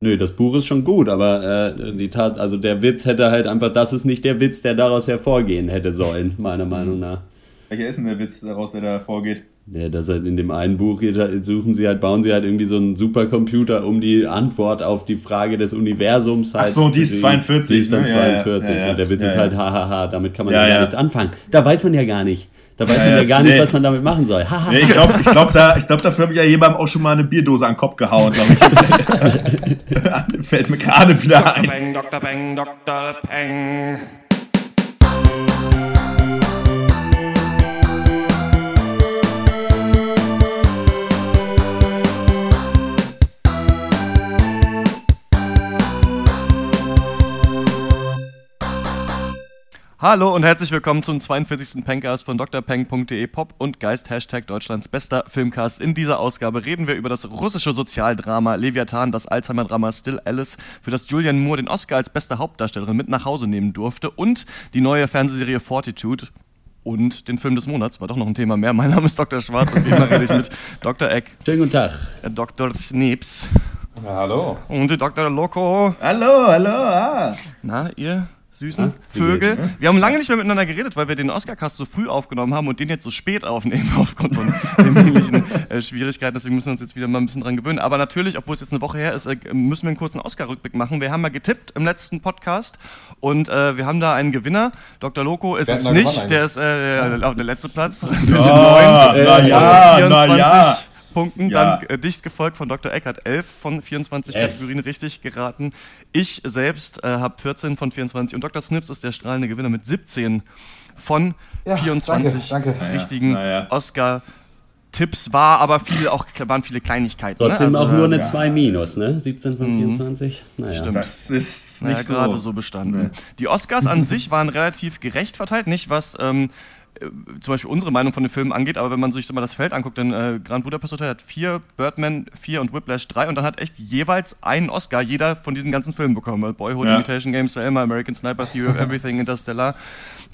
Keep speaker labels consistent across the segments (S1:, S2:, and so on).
S1: Nö, das Buch ist schon gut, aber äh, die Tat, also der Witz hätte halt einfach, das ist nicht der Witz, der daraus hervorgehen hätte sollen, meiner Meinung nach.
S2: Welcher ist denn der Witz daraus, der da hervorgeht?
S1: Ja, dass halt in dem einen Buch suchen sie halt, bauen sie halt irgendwie so einen Supercomputer, um die Antwort auf die Frage des Universums halt.
S2: Ach so, die ist 42.
S1: Die ist dann
S2: ne?
S1: 42.
S2: Ja, ja, ja,
S1: und der Witz ist halt, hahaha, damit kann man
S2: Ja,
S1: gar
S2: ja.
S1: nichts anfangen. Da weiß man ja gar nicht. Da weiß
S2: Ja,
S1: man ja gar nicht,
S2: nee.
S1: was man damit machen soll.
S2: Nee, ich glaube, ich glaub, da, ich glaub, dafür habe ich ja jemandem auch schon mal eine Bierdose an den Kopf gehauen. Fällt mir gerade wieder
S3: Dr.
S2: ein.
S3: Peng, Dr. Peng, Dr. Peng.
S4: Hallo und herzlich willkommen zum 42. Pencast von drpeng.de Pop und Geist Hashtag Deutschlands bester Filmcast. In dieser Ausgabe reden wir über das russische Sozialdrama Leviathan, das Alzheimer-Drama Still Alice, für das Julian Moore den Oscar als beste Hauptdarstellerin mit nach Hause nehmen durfte und die neue Fernsehserie Fortitude und den Film des Monats. War doch noch ein Thema mehr. Mein Name ist Dr. Schwarz und wie immer rede ich mit Dr. Eck,
S1: Schönen guten Tag.
S4: äh, Dr. Sneeps
S5: Hallo.
S4: und Dr. Loco.
S2: Hallo, hallo, ah.
S4: Na, ihr süßen
S1: Ah,
S4: Vögel.
S1: geht's,
S4: Wir haben lange nicht mehr miteinander geredet, weil wir den Oscar-Cast so früh aufgenommen haben und den jetzt so spät aufnehmen aufgrund von terminlichen äh, Schwierigkeiten. Deswegen müssen wir uns jetzt wieder mal ein bisschen dran gewöhnen. Aber natürlich, obwohl es jetzt eine Woche her ist, äh, müssen wir einen kurzen Oscar-Rückblick machen. Wir haben mal getippt im letzten Podcast und äh, wir haben da einen Gewinner. Dr. Loco ist es nicht, der ist äh, auf der letzte Platz mit
S2: Ah,
S4: den
S2: na
S4: neun
S2: ja,
S4: von
S2: na
S4: 24
S2: ja.
S4: Punkten.
S2: Ja.
S4: Dann äh, dicht gefolgt von Dr. Eckert, 11 von 24
S1: Yes.
S4: Kategorien richtig geraten. Ich selbst äh, habe 14 von 24 und Dr. Snips ist der strahlende Gewinner mit 17 von
S5: Ja,
S4: 24
S5: danke, danke.
S4: richtigen
S2: ja.
S4: Oscar-Tipps. War aber viel, auch, waren viele Kleinigkeiten.
S1: Trotzdem
S4: ne?
S1: auch nur eine
S2: ja.
S1: 2 minus, ne? 17 von 24. Naja.
S4: Stimmt.
S2: Das ist
S4: naja,
S2: nicht
S4: gerade
S2: so.
S4: so bestanden. Die Oscars an sich waren relativ gerecht verteilt, nicht was ähm, äh, zum Beispiel unsere Meinung von den Filmen angeht, aber wenn man sich mal das Feld anguckt, dann äh, Grand Budapest Hotel hat vier, Birdman vier und Whiplash drei und dann hat echt jeweils einen Oscar jeder von diesen ganzen Filmen bekommen. Also Boyhood,
S2: Ja.
S4: Imitation Game, Selma, American Sniper, Theory of Everything, Interstellar.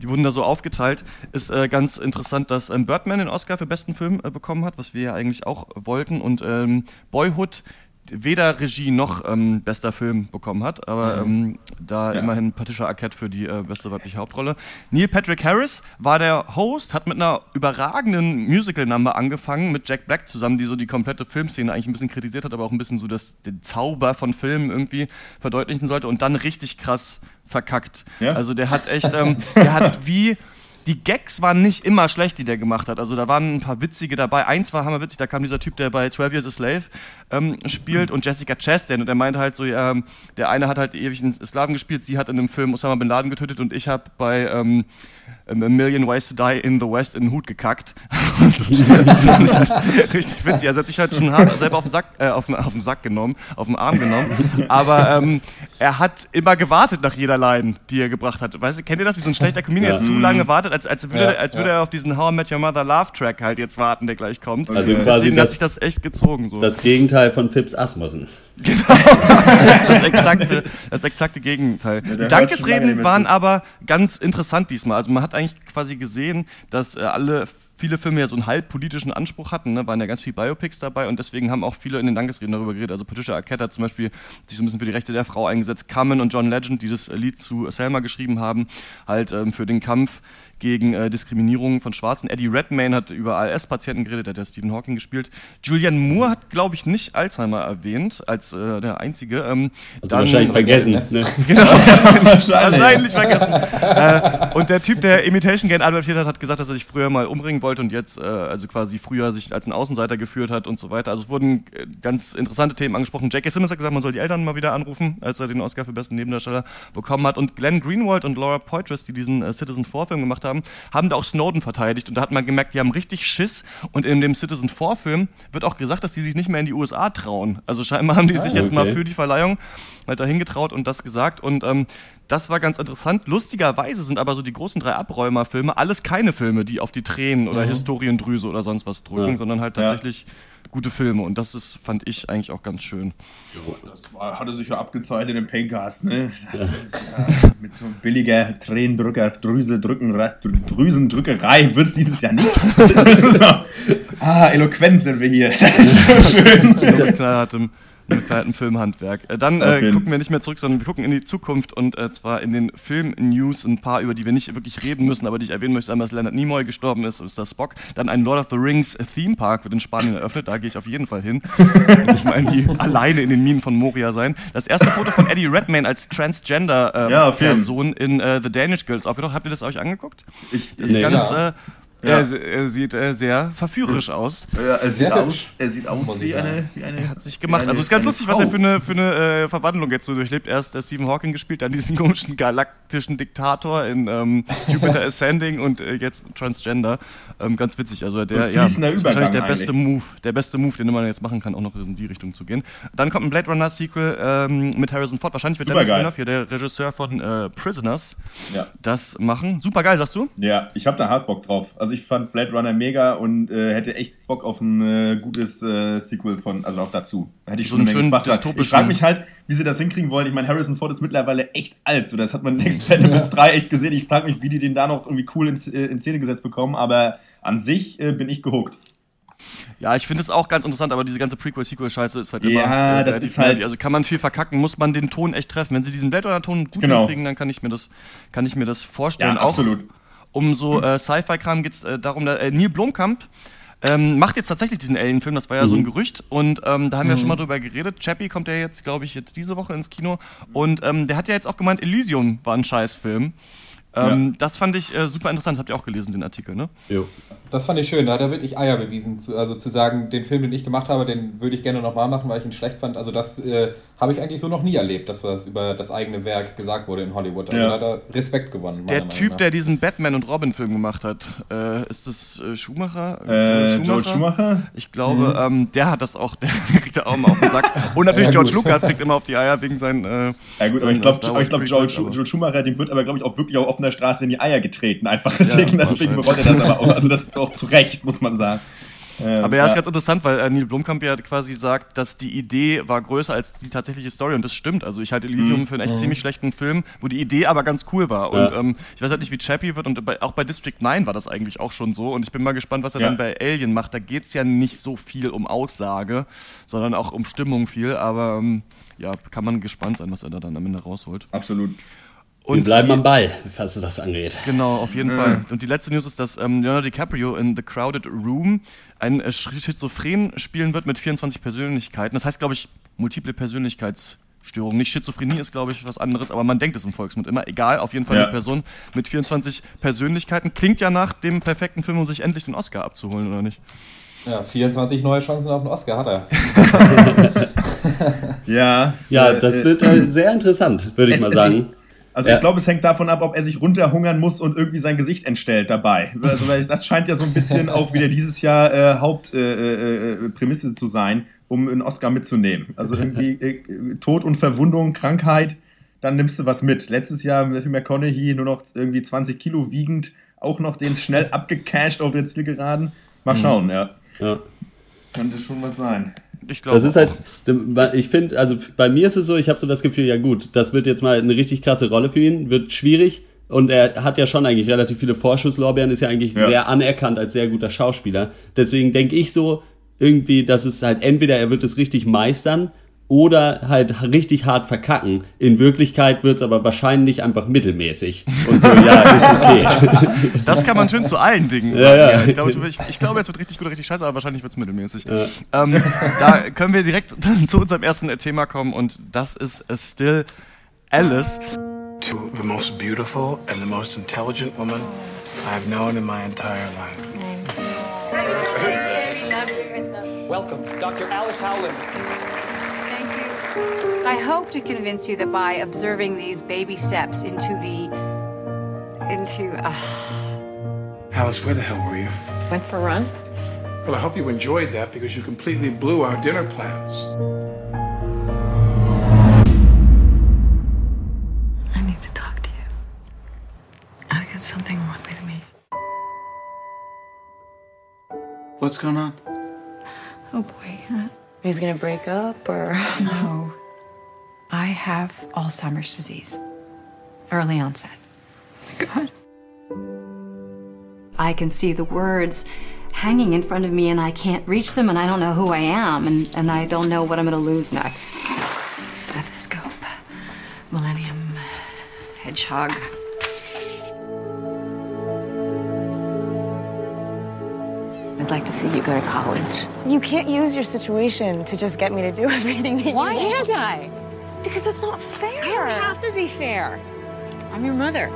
S4: Die wurden da so aufgeteilt. Ist äh, ganz interessant, dass ähm, Birdman den Oscar für besten Film äh, bekommen hat, was wir ja eigentlich auch wollten und ähm, Boyhood weder Regie noch ähm, bester Film bekommen hat, aber ähm, da
S2: Ja.
S4: immerhin Patricia Arquette für die äh, beste weibliche Hauptrolle. Neil Patrick Harris war der Host, hat mit einer überragenden Musical-Number angefangen, mit Jack Black zusammen, die so die komplette Filmszene eigentlich ein bisschen kritisiert hat, aber auch ein bisschen so das, den Zauber von Filmen irgendwie verdeutlichen sollte und dann richtig krass verkackt.
S2: Ja?
S4: Also der hat echt, ähm, der hat wie die Gags waren nicht immer schlecht, die der gemacht hat. Also da waren ein paar witzige dabei. Eins war hammerwitzig, da kam dieser Typ, der bei 12 Years a Slave ähm, spielt und Jessica Chastain und der meinte halt so, ähm, der eine hat halt ewig einen Sklaven gespielt, sie hat in einem Film Osama Bin Laden getötet und ich habe bei ähm, A Million Ways to Die in the West in den Hut gekackt. Und das fand ich halt richtig witzig. Also er hat sich halt schon hart selber auf den Sack, äh, auf den, auf den Sack genommen, auf den Arm genommen. Aber ähm, er hat immer gewartet nach jeder Line, die er gebracht hat. Weißt du, kennt ihr das, wie so ein schlechter Comedian
S1: Ja.
S4: der zu lange wartet, als, als würde,
S5: Ja,
S4: als würde
S5: ja.
S4: er auf diesen How I Met Your Mother Love Track halt jetzt warten, der gleich kommt.
S1: Also
S4: Deswegen
S1: quasi
S4: hat
S1: das-
S4: sich das echt gezogen. So.
S1: Das Gegenteil von Phipps Asmussen.
S4: das, exakte, das exakte Gegenteil. die Dankesreden waren aber ganz interessant diesmal. Also man hat eigentlich quasi gesehen, dass äh, alle viele Filme ja so einen halb politischen Anspruch hatten, ne? waren ja ganz viele Biopics dabei und deswegen haben auch viele in den Dankesreden darüber geredet. Also Patricia Arquette hat zum Beispiel sich so ein bisschen für die Rechte der Frau eingesetzt. Carmen und John Legend, die das Lied zu Selma geschrieben haben, halt ähm, für den Kampf gegen äh, Diskriminierung von Schwarzen. Eddie Redmayne hat über ALS-Patienten geredet, der hat ja Stephen Hawking gespielt. Julian Moore hat, glaube ich, nicht Alzheimer erwähnt, als äh, der Einzige. Ähm,
S1: Also wahrscheinlich vergessen. Ne?
S4: Genau, wahrscheinlich, wahrscheinlich vergessen. äh, und der Typ, der Imitation Game adaptiert hat, hat gesagt, dass er sich früher mal umbringen wollte und jetzt, äh, also quasi früher sich als ein Außenseiter geführt hat und so weiter. Also es wurden äh, ganz interessante Themen angesprochen. J.K. Simmons hat gesagt, man soll die Eltern mal wieder anrufen, als er den Oscar für besten Nebendarsteller bekommen hat. Und Glenn Greenwald und Laura Poitras, die diesen äh, Citizen 4-Film gemacht haben, haben da auch Snowden verteidigt. Und da hat man gemerkt, die haben richtig Schiss. Und in dem Citizen 4-Film wird auch gesagt, dass die sich nicht mehr in die USA trauen. Also scheinbar haben die sich jetzt mal
S1: okay.
S4: für die Verleihung halt dahin getraut und das gesagt. Und ähm, das war ganz interessant. Lustigerweise sind aber so die großen drei Abräumerfilme alles keine Filme, die auf die Tränen oder Historiendrüse oder sonst was drücken,
S1: Ja.
S4: sondern halt
S2: Ja.
S4: Gute Filme. Und das ist, fand ich eigentlich auch ganz schön.
S2: Das war, hatte sich ja abgezahlt in dem Paycast, ne? Das ist ja mit so billiger Tränendrücker, Drüse, Drücken, Dr- Drüsendrückerei wird es dieses Jahr nichts. Ah, eloquent sind wir hier. Das ist so schön.
S4: Mit altem Filmhandwerk. Äh, Dann äh, gucken wir nicht mehr zurück, sondern wir gucken in die Zukunft und äh, zwar in den Film-News ein paar, über die wir nicht wirklich reden müssen, aber die ich erwähnen möchte. Einmal, dass Leonard Nimoy gestorben ist, ist das Spock. Dann ein Lord of the Rings Theme Park wird in Spanien eröffnet, da gehe ich auf jeden Fall hin. und ich meine, die alleine in den Minen von Moria sein. Das erste Foto von Eddie Redmayne als Transgender ähm,
S2: Ja,
S4: in äh, The Danish Girls aufgetaucht. Habt ihr das euch angeguckt?
S2: Ich,
S4: Das ist
S1: Nee.
S4: ganz,
S5: Ja.
S4: Äh,
S2: Ja.
S4: Er, er sieht äh, sehr verführerisch aus.
S2: ja, er, sieht aus, er sieht aus wie eine, wie eine.
S4: Hat sich gemacht.
S2: eine-
S4: also es ist ganz lustig, was er
S2: Frau.
S4: für eine, für eine äh, Verwandlung jetzt so durchlebt. Erst der Stephen Hawking gespielt, dann diesen komischen galaktischen Diktator in ähm, Jupiter Ascending und äh, jetzt Transgender. Ähm, ganz witzig. Also der, ja, ist wahrscheinlich der
S2: Übergang
S4: beste Move, der beste Move, den man jetzt machen kann, auch noch in die Richtung zu gehen. Dann kommt ein Blade Runner Sequel ähm, mit Harrison Ford. Wahrscheinlich wird Dennis. Villeneuve, hier der Regisseur von äh, Prisoners,
S2: Ja.
S4: das machen. Super geil, sagst du?
S2: Ja, ich habe da hart Bock drauf. Also ich fand Blade Runner mega und äh, hätte echt Bock auf ein äh, gutes äh, Sequel von, also auch dazu. Da hätte ich
S4: So
S2: schon
S4: einen schönen
S2: Spaß dran. Ich
S4: dystopischen-
S2: frage mich halt, wie sie das hinkriegen wollen. Ich meine, Harrison Ford ist mittlerweile echt alt. So, das hat man in Expendables 3 echt gesehen. Ich frage mich, wie die den da noch irgendwie cool in, äh, in Szene gesetzt bekommen. Aber an sich äh, bin ich gehuckt.
S4: Ja, ich finde es auch ganz interessant, aber diese ganze Prequel-Sequel-Scheiße ist halt
S2: Ja,
S4: immer äh,
S2: das ist halt-.
S4: Also kann man viel verkacken, muss man den Ton echt treffen. Wenn sie diesen Blade Runner-Ton gut
S2: Genau.
S4: hinkriegen, dann kann ich mir das, kann ich mir das vorstellen.
S2: Ja,
S4: auch
S2: absolut.
S4: Um so äh, Sci-Fi-Kram geht es äh, darum, da, äh, Neil Blomkamp ähm, macht jetzt tatsächlich diesen Alien-Film, das war ja so ein Gerücht und ähm, da haben wir schon mal drüber geredet. Chappie kommt ja jetzt, glaube ich, jetzt diese Woche ins Kino und ähm, der hat ja jetzt auch gemeint, Elysium war ein Scheißfilm. Ähm, Das fand ich äh, super interessant, das habt ihr auch gelesen, den Artikel, ne?
S1: Jo.
S5: Das fand ich schön, da hat er wirklich Eier bewiesen. Zu, also zu sagen, den Film, den ich gemacht habe, den würde ich gerne nochmal machen, weil ich ihn schlecht fand. Also das äh, habe ich eigentlich so noch nie erlebt, dass was über das eigene Werk gesagt wurde in Hollywood. Also
S2: Ja.
S5: da hat er Respekt gewonnen.
S4: Der Typ, der diesen Batman und Robin Film gemacht hat, äh, ist das äh, Schumacher?
S2: Äh, Joel Schumacher?
S4: Ich glaube, ähm, der hat das auch, der kriegt da auch mal auf den Sack. Und natürlich
S5: Ja,
S4: George. Lucas kriegt immer auf die Eier wegen seinen. Äh,
S2: Ja gut, aber ich glaube,
S4: äh,
S2: glaub,
S4: aber-
S2: Joel Schumacher, dem wird aber, glaube ich, auch wirklich auf offener Straße in die Eier getreten. Einfach deswegen,
S4: Ja,
S2: deswegen bereut er das aber auch. Also das auch zu Recht, muss man sagen. Ähm,
S4: Aber ja, ist ganz interessant, weil äh, Neil Blomkamp ja quasi sagt, dass die Idee war größer als die tatsächliche Story und das stimmt. Also ich halte Elysium
S2: Mhm.
S4: für einen echt ziemlich schlechten Film, wo die Idee aber ganz cool war. Und
S1: Ja.
S4: ähm, ich weiß halt nicht, wie Chappie wird und bei, auch bei District 9 war das eigentlich auch schon so. Und ich bin mal gespannt, was er
S2: Ja.
S4: dann bei Alien macht. Da geht's ja nicht so viel um Aussage, sondern auch um Stimmung viel. Aber ähm, ja, kann man gespannt sein, was er da dann am Ende rausholt.
S2: Absolut.
S1: Wir bleiben
S4: die-
S1: am Ball, was das angeht.
S4: Genau, auf jeden Fall. Und die letzte News ist, dass ähm, Leonardo DiCaprio in The Crowded Room ein äh, Schizophren spielen wird mit 24 Persönlichkeiten. Das heißt, glaube ich, multiple Persönlichkeitsstörung. Nicht Schizophrenie ist, glaube ich, was anderes, aber man denkt es im Volksmund immer. Egal, auf jeden Fall
S2: Ja.
S4: eine Person mit 24 Persönlichkeiten. Klingt ja nach dem perfekten Film, um sich endlich den Oscar abzuholen, oder nicht?
S5: Ja, 24 neue Chancen auf den Oscar hat er.
S2: Ja.
S1: Ja, das
S2: äh,
S1: wird äh, sehr interessant, würde ich
S2: es-
S1: mal sagen.
S2: Also
S1: Ja.
S2: ich glaube, es hängt davon ab, ob er sich runterhungern muss und irgendwie sein Gesicht entstellt dabei. Also weil das scheint ja so ein bisschen auch wieder dieses Jahr äh, Hauptprämisse äh, äh, Prämisse zu sein, um einen Oscar mitzunehmen. Also irgendwie äh, Tod und Verwundung, Krankheit, dann nimmst du was mit. Letztes Jahr Matthew McConaughey nur noch irgendwie 20 Kilo wiegend, auch noch den schnell abgecasht auf der Zielgeraden. Mal schauen, ja.
S1: Ja.
S2: Könnte schon was sein.
S4: Ich glaube.
S1: Das ist halt, ich finde, also bei mir ist es so, ich habe so das Gefühl, ja gut, das wird jetzt mal eine richtig krasse Rolle für ihn, wird schwierig und er hat ja schon eigentlich relativ viele Vorschusslorbeeren, ist ja eigentlich
S2: Ja.
S1: sehr anerkannt als sehr guter Schauspieler. Deswegen denke ich so irgendwie, dass es halt entweder er wird es richtig meistern oder halt richtig hart verkacken. In Wirklichkeit wird es aber wahrscheinlich einfach mittelmäßig. Und so, ja, ist okay.
S4: Das kann man schön zu allen Dingen sagen.
S1: Ja, ja.
S4: Ja, Ich, glaube, ich, ich glaube, es wird richtig gut oder richtig scheiße, aber wahrscheinlich wird es mittelmäßig. Ähm, da können wir direkt dann zu unserem ersten Thema kommen und das ist äh, Still Alice.
S6: to the most beautiful and the most intelligent woman I've known in my entire life.
S7: Welcome, Dr. Alice Howland.
S8: Thank you. I hope to convince you that by observing these baby steps into the. into. Uh,
S6: Alice, where the hell were you?
S9: Went for a run?
S6: Well, I hope you enjoyed that because you completely blew our dinner plans.
S9: I need to talk to you. I got something wrong with me.
S7: What's going on?
S9: Oh boy. Uh,
S10: He's gonna break up or
S8: no. I have Alzheimer's disease. Early onset.
S9: God.
S8: I can see the words hanging in front of me and I can't reach them and I don't know who I am and, and I don't know what I'm going to lose next.
S9: Stethoscope. Millennium. Hedgehog.
S10: I'd like to see you go to college.
S11: You can't use your situation to just get me to do everything that
S8: Why
S11: you want.
S8: can't I?
S11: Because that's not fair.
S8: I don't have to be fair. I'm your mother.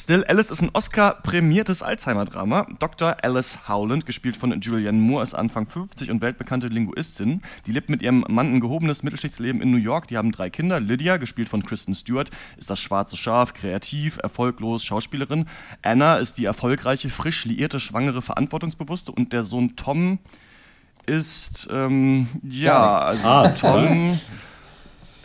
S4: Still Alice ist ein Oscar-prämiertes Alzheimer-Drama. Dr. Alice Howland, gespielt von Julianne Moore, ist Anfang 50 und weltbekannte Linguistin. Die lebt mit ihrem Mann ein gehobenes Mittelschichtsleben in New York. Die haben drei Kinder. Lydia, gespielt von Kristen Stewart, ist das schwarze Schaf, kreativ, erfolglos, Schauspielerin. Anna ist die erfolgreiche, frisch liierte, schwangere, verantwortungsbewusste. Und der Sohn Tom ist, ähm, ja, also
S1: Arzt,
S4: Tom...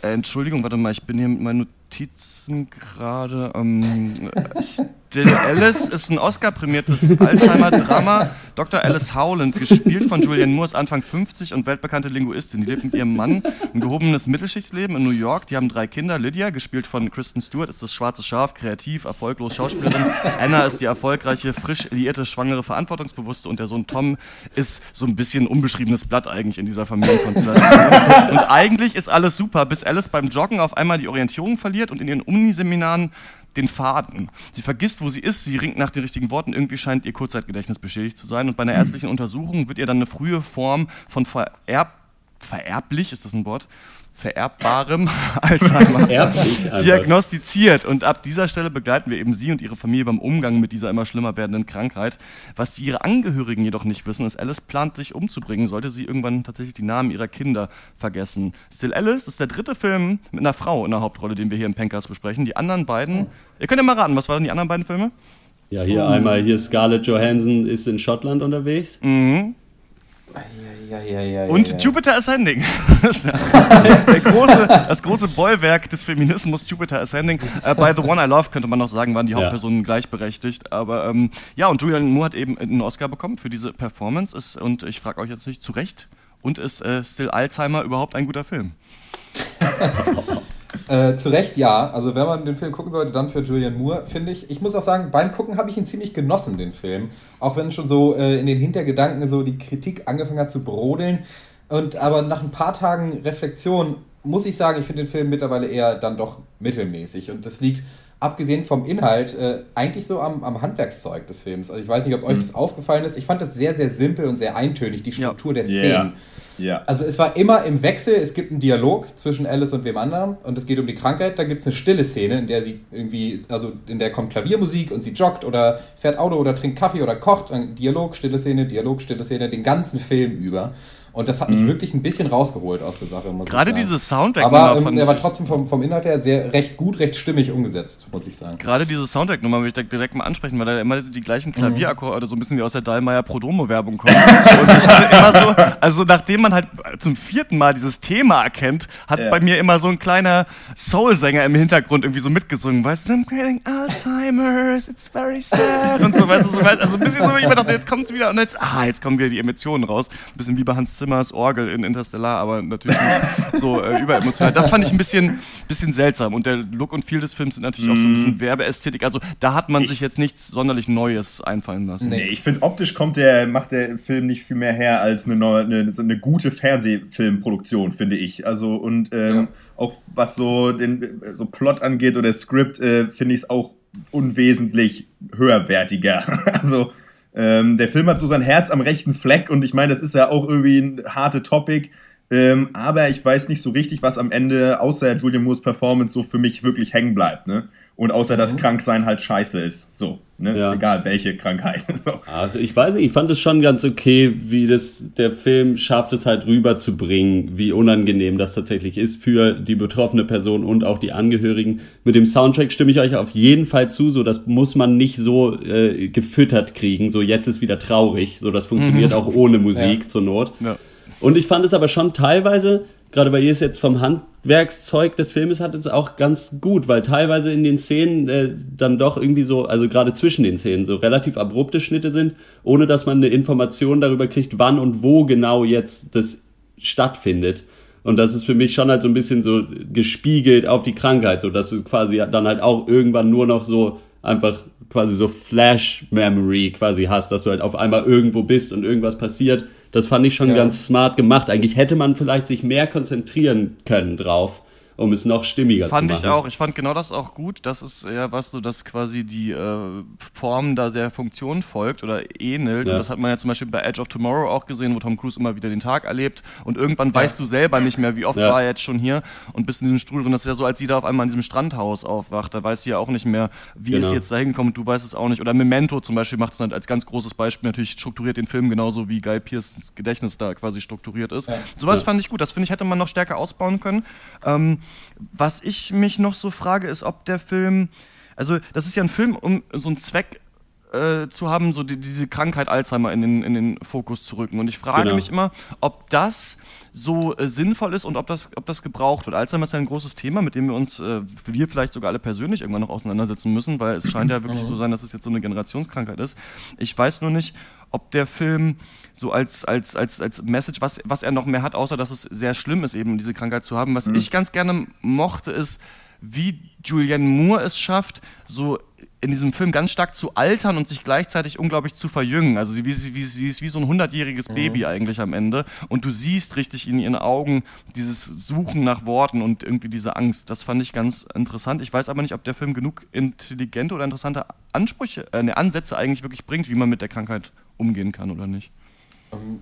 S4: Entschuldigung, warte mal, ich bin hier mit meinen Notizen gerade. Ähm, Still Alice ist ein Oscar-prämiertes Alzheimer-Drama. Dr. Alice Howland, gespielt von Julianne Moore, ist Anfang 50 und weltbekannte Linguistin. Die lebt mit ihrem Mann ein gehobenes Mittelschichtsleben in New York. Die haben drei Kinder. Lydia, gespielt von Kristen Stewart, ist das schwarze Schaf, kreativ, erfolglos, Schauspielerin. Anna ist die erfolgreiche, frisch liierte, schwangere, verantwortungsbewusste und der Sohn Tom ist so ein bisschen unbeschriebenes Blatt eigentlich in dieser Familienkonstellation. Und eigentlich ist alles super, bis Alice beim Joggen auf einmal die Orientierung verliert und in ihren Uniseminaren den Faden. Sie vergisst, wo sie ist, sie ringt nach den richtigen Worten, irgendwie scheint ihr Kurzzeitgedächtnis beschädigt zu sein und bei einer ärztlichen Untersuchung wird ihr dann eine frühe Form von vererb vererblich, ist das ein Wort? Vererbbarem Alzheimer diagnostiziert. Und ab dieser Stelle begleiten wir eben sie und ihre Familie beim Umgang mit dieser immer schlimmer werdenden Krankheit. Was ihre Angehörigen jedoch nicht wissen, ist, Alice plant sich umzubringen, sollte sie irgendwann tatsächlich die Namen ihrer Kinder vergessen. Still Alice ist der dritte Film mit einer Frau in der Hauptrolle, den wir hier im Pencast besprechen. Die anderen beiden, ihr könnt ja mal raten, was waren die anderen beiden Filme?
S1: Ja, hier einmal hier Scarlett Johansson ist in Schottland unterwegs.
S4: Mhm.
S5: Ja, ja, ja,
S4: Und
S5: ja, ja.
S4: Jupiter Ascending. Das, große, das große Bollwerk des Feminismus, Jupiter Ascending. Äh, bei The One I Love könnte man noch sagen, waren die
S1: Ja.
S4: Hauptpersonen gleichberechtigt. Aber ähm, ja, und Julianne Moore hat eben einen Oscar bekommen für diese Performance. Ist, und ich frage euch jetzt nicht zu Recht, und ist äh, Still Alzheimer überhaupt ein guter Film?
S5: Äh, zu Recht ja. Also wenn man den Film gucken sollte, dann für Julianne Moore, finde ich. Ich muss auch sagen, beim Gucken habe ich ihn ziemlich genossen, den Film. Auch wenn schon so äh, in den Hintergedanken so die Kritik angefangen hat zu brodeln. Und aber nach ein paar Tagen Reflexion muss ich sagen, ich finde den Film mittlerweile eher dann doch mittelmäßig. Und das liegt, abgesehen vom Inhalt, äh, eigentlich so am, am Handwerkszeug des Films. Also ich weiß nicht, ob euch das aufgefallen ist. Ich fand das sehr, sehr simpel und sehr eintönig, die Struktur der Szenen.
S2: Ja. Ja.
S5: Also es war immer im Wechsel, es gibt einen Dialog zwischen Alice und wem anderen und es geht um die Krankheit, da gibt es eine stille Szene, in der sie irgendwie, also in der kommt Klaviermusik und sie joggt oder fährt Auto oder trinkt Kaffee oder kocht, Dialog, stille Szene, Dialog, stille Szene, den ganzen Film über. Und das hat mich wirklich ein bisschen rausgeholt aus der Sache, muss
S4: Gerade
S5: ich sagen.
S4: diese Soundtrack
S5: Aber ähm,
S4: fand
S5: er war trotzdem vom, vom Inhalt her sehr recht gut, recht stimmig umgesetzt, muss ich sagen.
S4: Gerade diese Soundtrack-Nummer möchte ich direkt mal ansprechen, weil da immer so die gleichen Klavierakkorde so ein bisschen wie aus der Dallmayr Prodomo-Werbung kommen. Und ich hatte immer so, also nachdem man halt zum vierten Mal dieses Thema erkennt, hat
S2: Ja.
S4: bei mir immer so ein kleiner Soul-Sänger im Hintergrund irgendwie so mitgesungen, weißt du, I'm getting Alzheimer's, it's very sad und so, weißt du, so, weißt, also ein bisschen so, wie ich mir dachte, jetzt kommt's wieder und jetzt, ah, jetzt kommen wieder die Emotionen raus. Ein bisschen wie bei Hans Zimmers Orgel in Interstellar, aber natürlich nicht so äh, überemotional. Das fand ich ein bisschen, bisschen seltsam und der Look und Feel des Films sind natürlich auch so ein
S2: Mhm.
S4: bisschen Werbeästhetik. Also da hat man sich jetzt nichts sonderlich Neues einfallen lassen.
S2: Nee, ich finde, optisch kommt der, macht der Film nicht viel mehr her als eine, neue, eine, eine gute Fernsehfilmproduktion, finde ich. Also, und ähm, auch was so den so Plot angeht oder Skript, äh, finde ich es auch unwesentlich höherwertiger. also, ähm, der Film hat so sein Herz am rechten Fleck und ich meine, das ist ja auch irgendwie ein harte Topic. Ähm, aber ich weiß nicht so richtig, was am Ende außer Julian Moores Performance so für mich wirklich hängen bleibt. Ne? Und außer, dass Kranksein halt scheiße ist. So, ne?
S1: Ja.
S2: Egal welche Krankheit. So.
S1: Also ich weiß nicht, ich fand es schon ganz okay, wie das der Film schafft es halt rüberzubringen, wie unangenehm das tatsächlich ist für die betroffene Person und auch die Angehörigen. Mit dem Soundtrack stimme ich euch auf jeden Fall zu, so das muss man nicht so äh, gefüttert kriegen, so jetzt ist wieder traurig, so das funktioniert
S4: Mhm.
S1: auch ohne Musik
S4: Ja.
S1: zur Not.
S4: Ja.
S1: Und ich fand es aber schon teilweise, gerade weil ihr es jetzt vom Handwerkszeug des Filmes hattet, auch ganz gut, weil teilweise in den Szenen äh, dann doch irgendwie so, also gerade zwischen den Szenen, so relativ abrupte Schnitte sind, ohne dass man eine Information darüber kriegt, wann und wo genau jetzt das stattfindet. Und das ist für mich schon halt so ein bisschen so gespiegelt auf die Krankheit, so dass es quasi dann halt auch irgendwann nur noch so einfach quasi so Flash-Memory quasi hast, dass du halt auf einmal irgendwo bist und irgendwas passiert. Das fand ich schon
S5: Ja.
S1: ganz smart gemacht. Eigentlich hätte man vielleicht sich mehr konzentrieren können drauf, um es noch stimmiger
S4: Fand
S1: zu
S4: ich
S1: machen.
S4: auch. Ich fand genau das auch gut. Das ist ja was so, dass quasi die äh, Form da der Funktion folgt oder ähnelt.
S1: Ja.
S4: Und das hat man ja zum Beispiel bei Edge of Tomorrow auch gesehen, wo Tom Cruise immer wieder den Tag erlebt. Und irgendwann weißt du selber nicht mehr, wie oft
S1: Ja.
S4: war er jetzt schon hier und bist in diesem Strudel drin. Das ist ja so, als jeder auf einmal in diesem Strandhaus aufwacht. Da weiß sie ja auch nicht mehr, wie ist
S1: Genau.
S4: sie jetzt da hingekommen. Du weißt es auch nicht. Oder Memento zum Beispiel macht es dann als ganz großes Beispiel natürlich strukturiert den Film genauso wie Guy Pearces Gedächtnis da quasi strukturiert ist. Sowas
S1: Ja.
S4: fand ich gut. Das finde ich, hätte man noch stärker ausbauen können. Ähm, was ich mich noch so frage, ist, ob der Film, also das ist ja ein Film, um so einen Zweck äh, zu haben, so die, diese Krankheit Alzheimer in den, in den Fokus zu rücken. Und ich frage
S1: Genau.
S4: mich immer, ob das so äh, sinnvoll ist und ob das, ob das gebraucht wird. Alzheimer ist ja ein großes Thema, mit dem wir uns, äh, wir vielleicht sogar alle persönlich irgendwann noch auseinandersetzen müssen, weil es scheint ja wirklich so sein, dass es jetzt so eine Generationskrankheit ist. Ich weiß nur nicht, ob der Film so als, als, als, als Message, was, was er noch mehr hat, außer dass es sehr schlimm ist, eben diese Krankheit zu haben. Was ich ganz gerne mochte, ist, wie Julianne Moore es schafft, so in diesem Film ganz stark zu altern und sich gleichzeitig unglaublich zu verjüngen. Also sie, wie, sie, wie, sie ist wie so ein hundertjähriges Baby eigentlich am Ende. Und du siehst richtig in ihren Augen dieses Suchen nach Worten und irgendwie diese Angst. Das fand ich ganz interessant. Ich weiß aber nicht, ob der Film genug intelligente oder interessante Ansprüche, äh, ne, Ansätze eigentlich wirklich bringt, wie man mit der Krankheit umgehen kann oder nicht.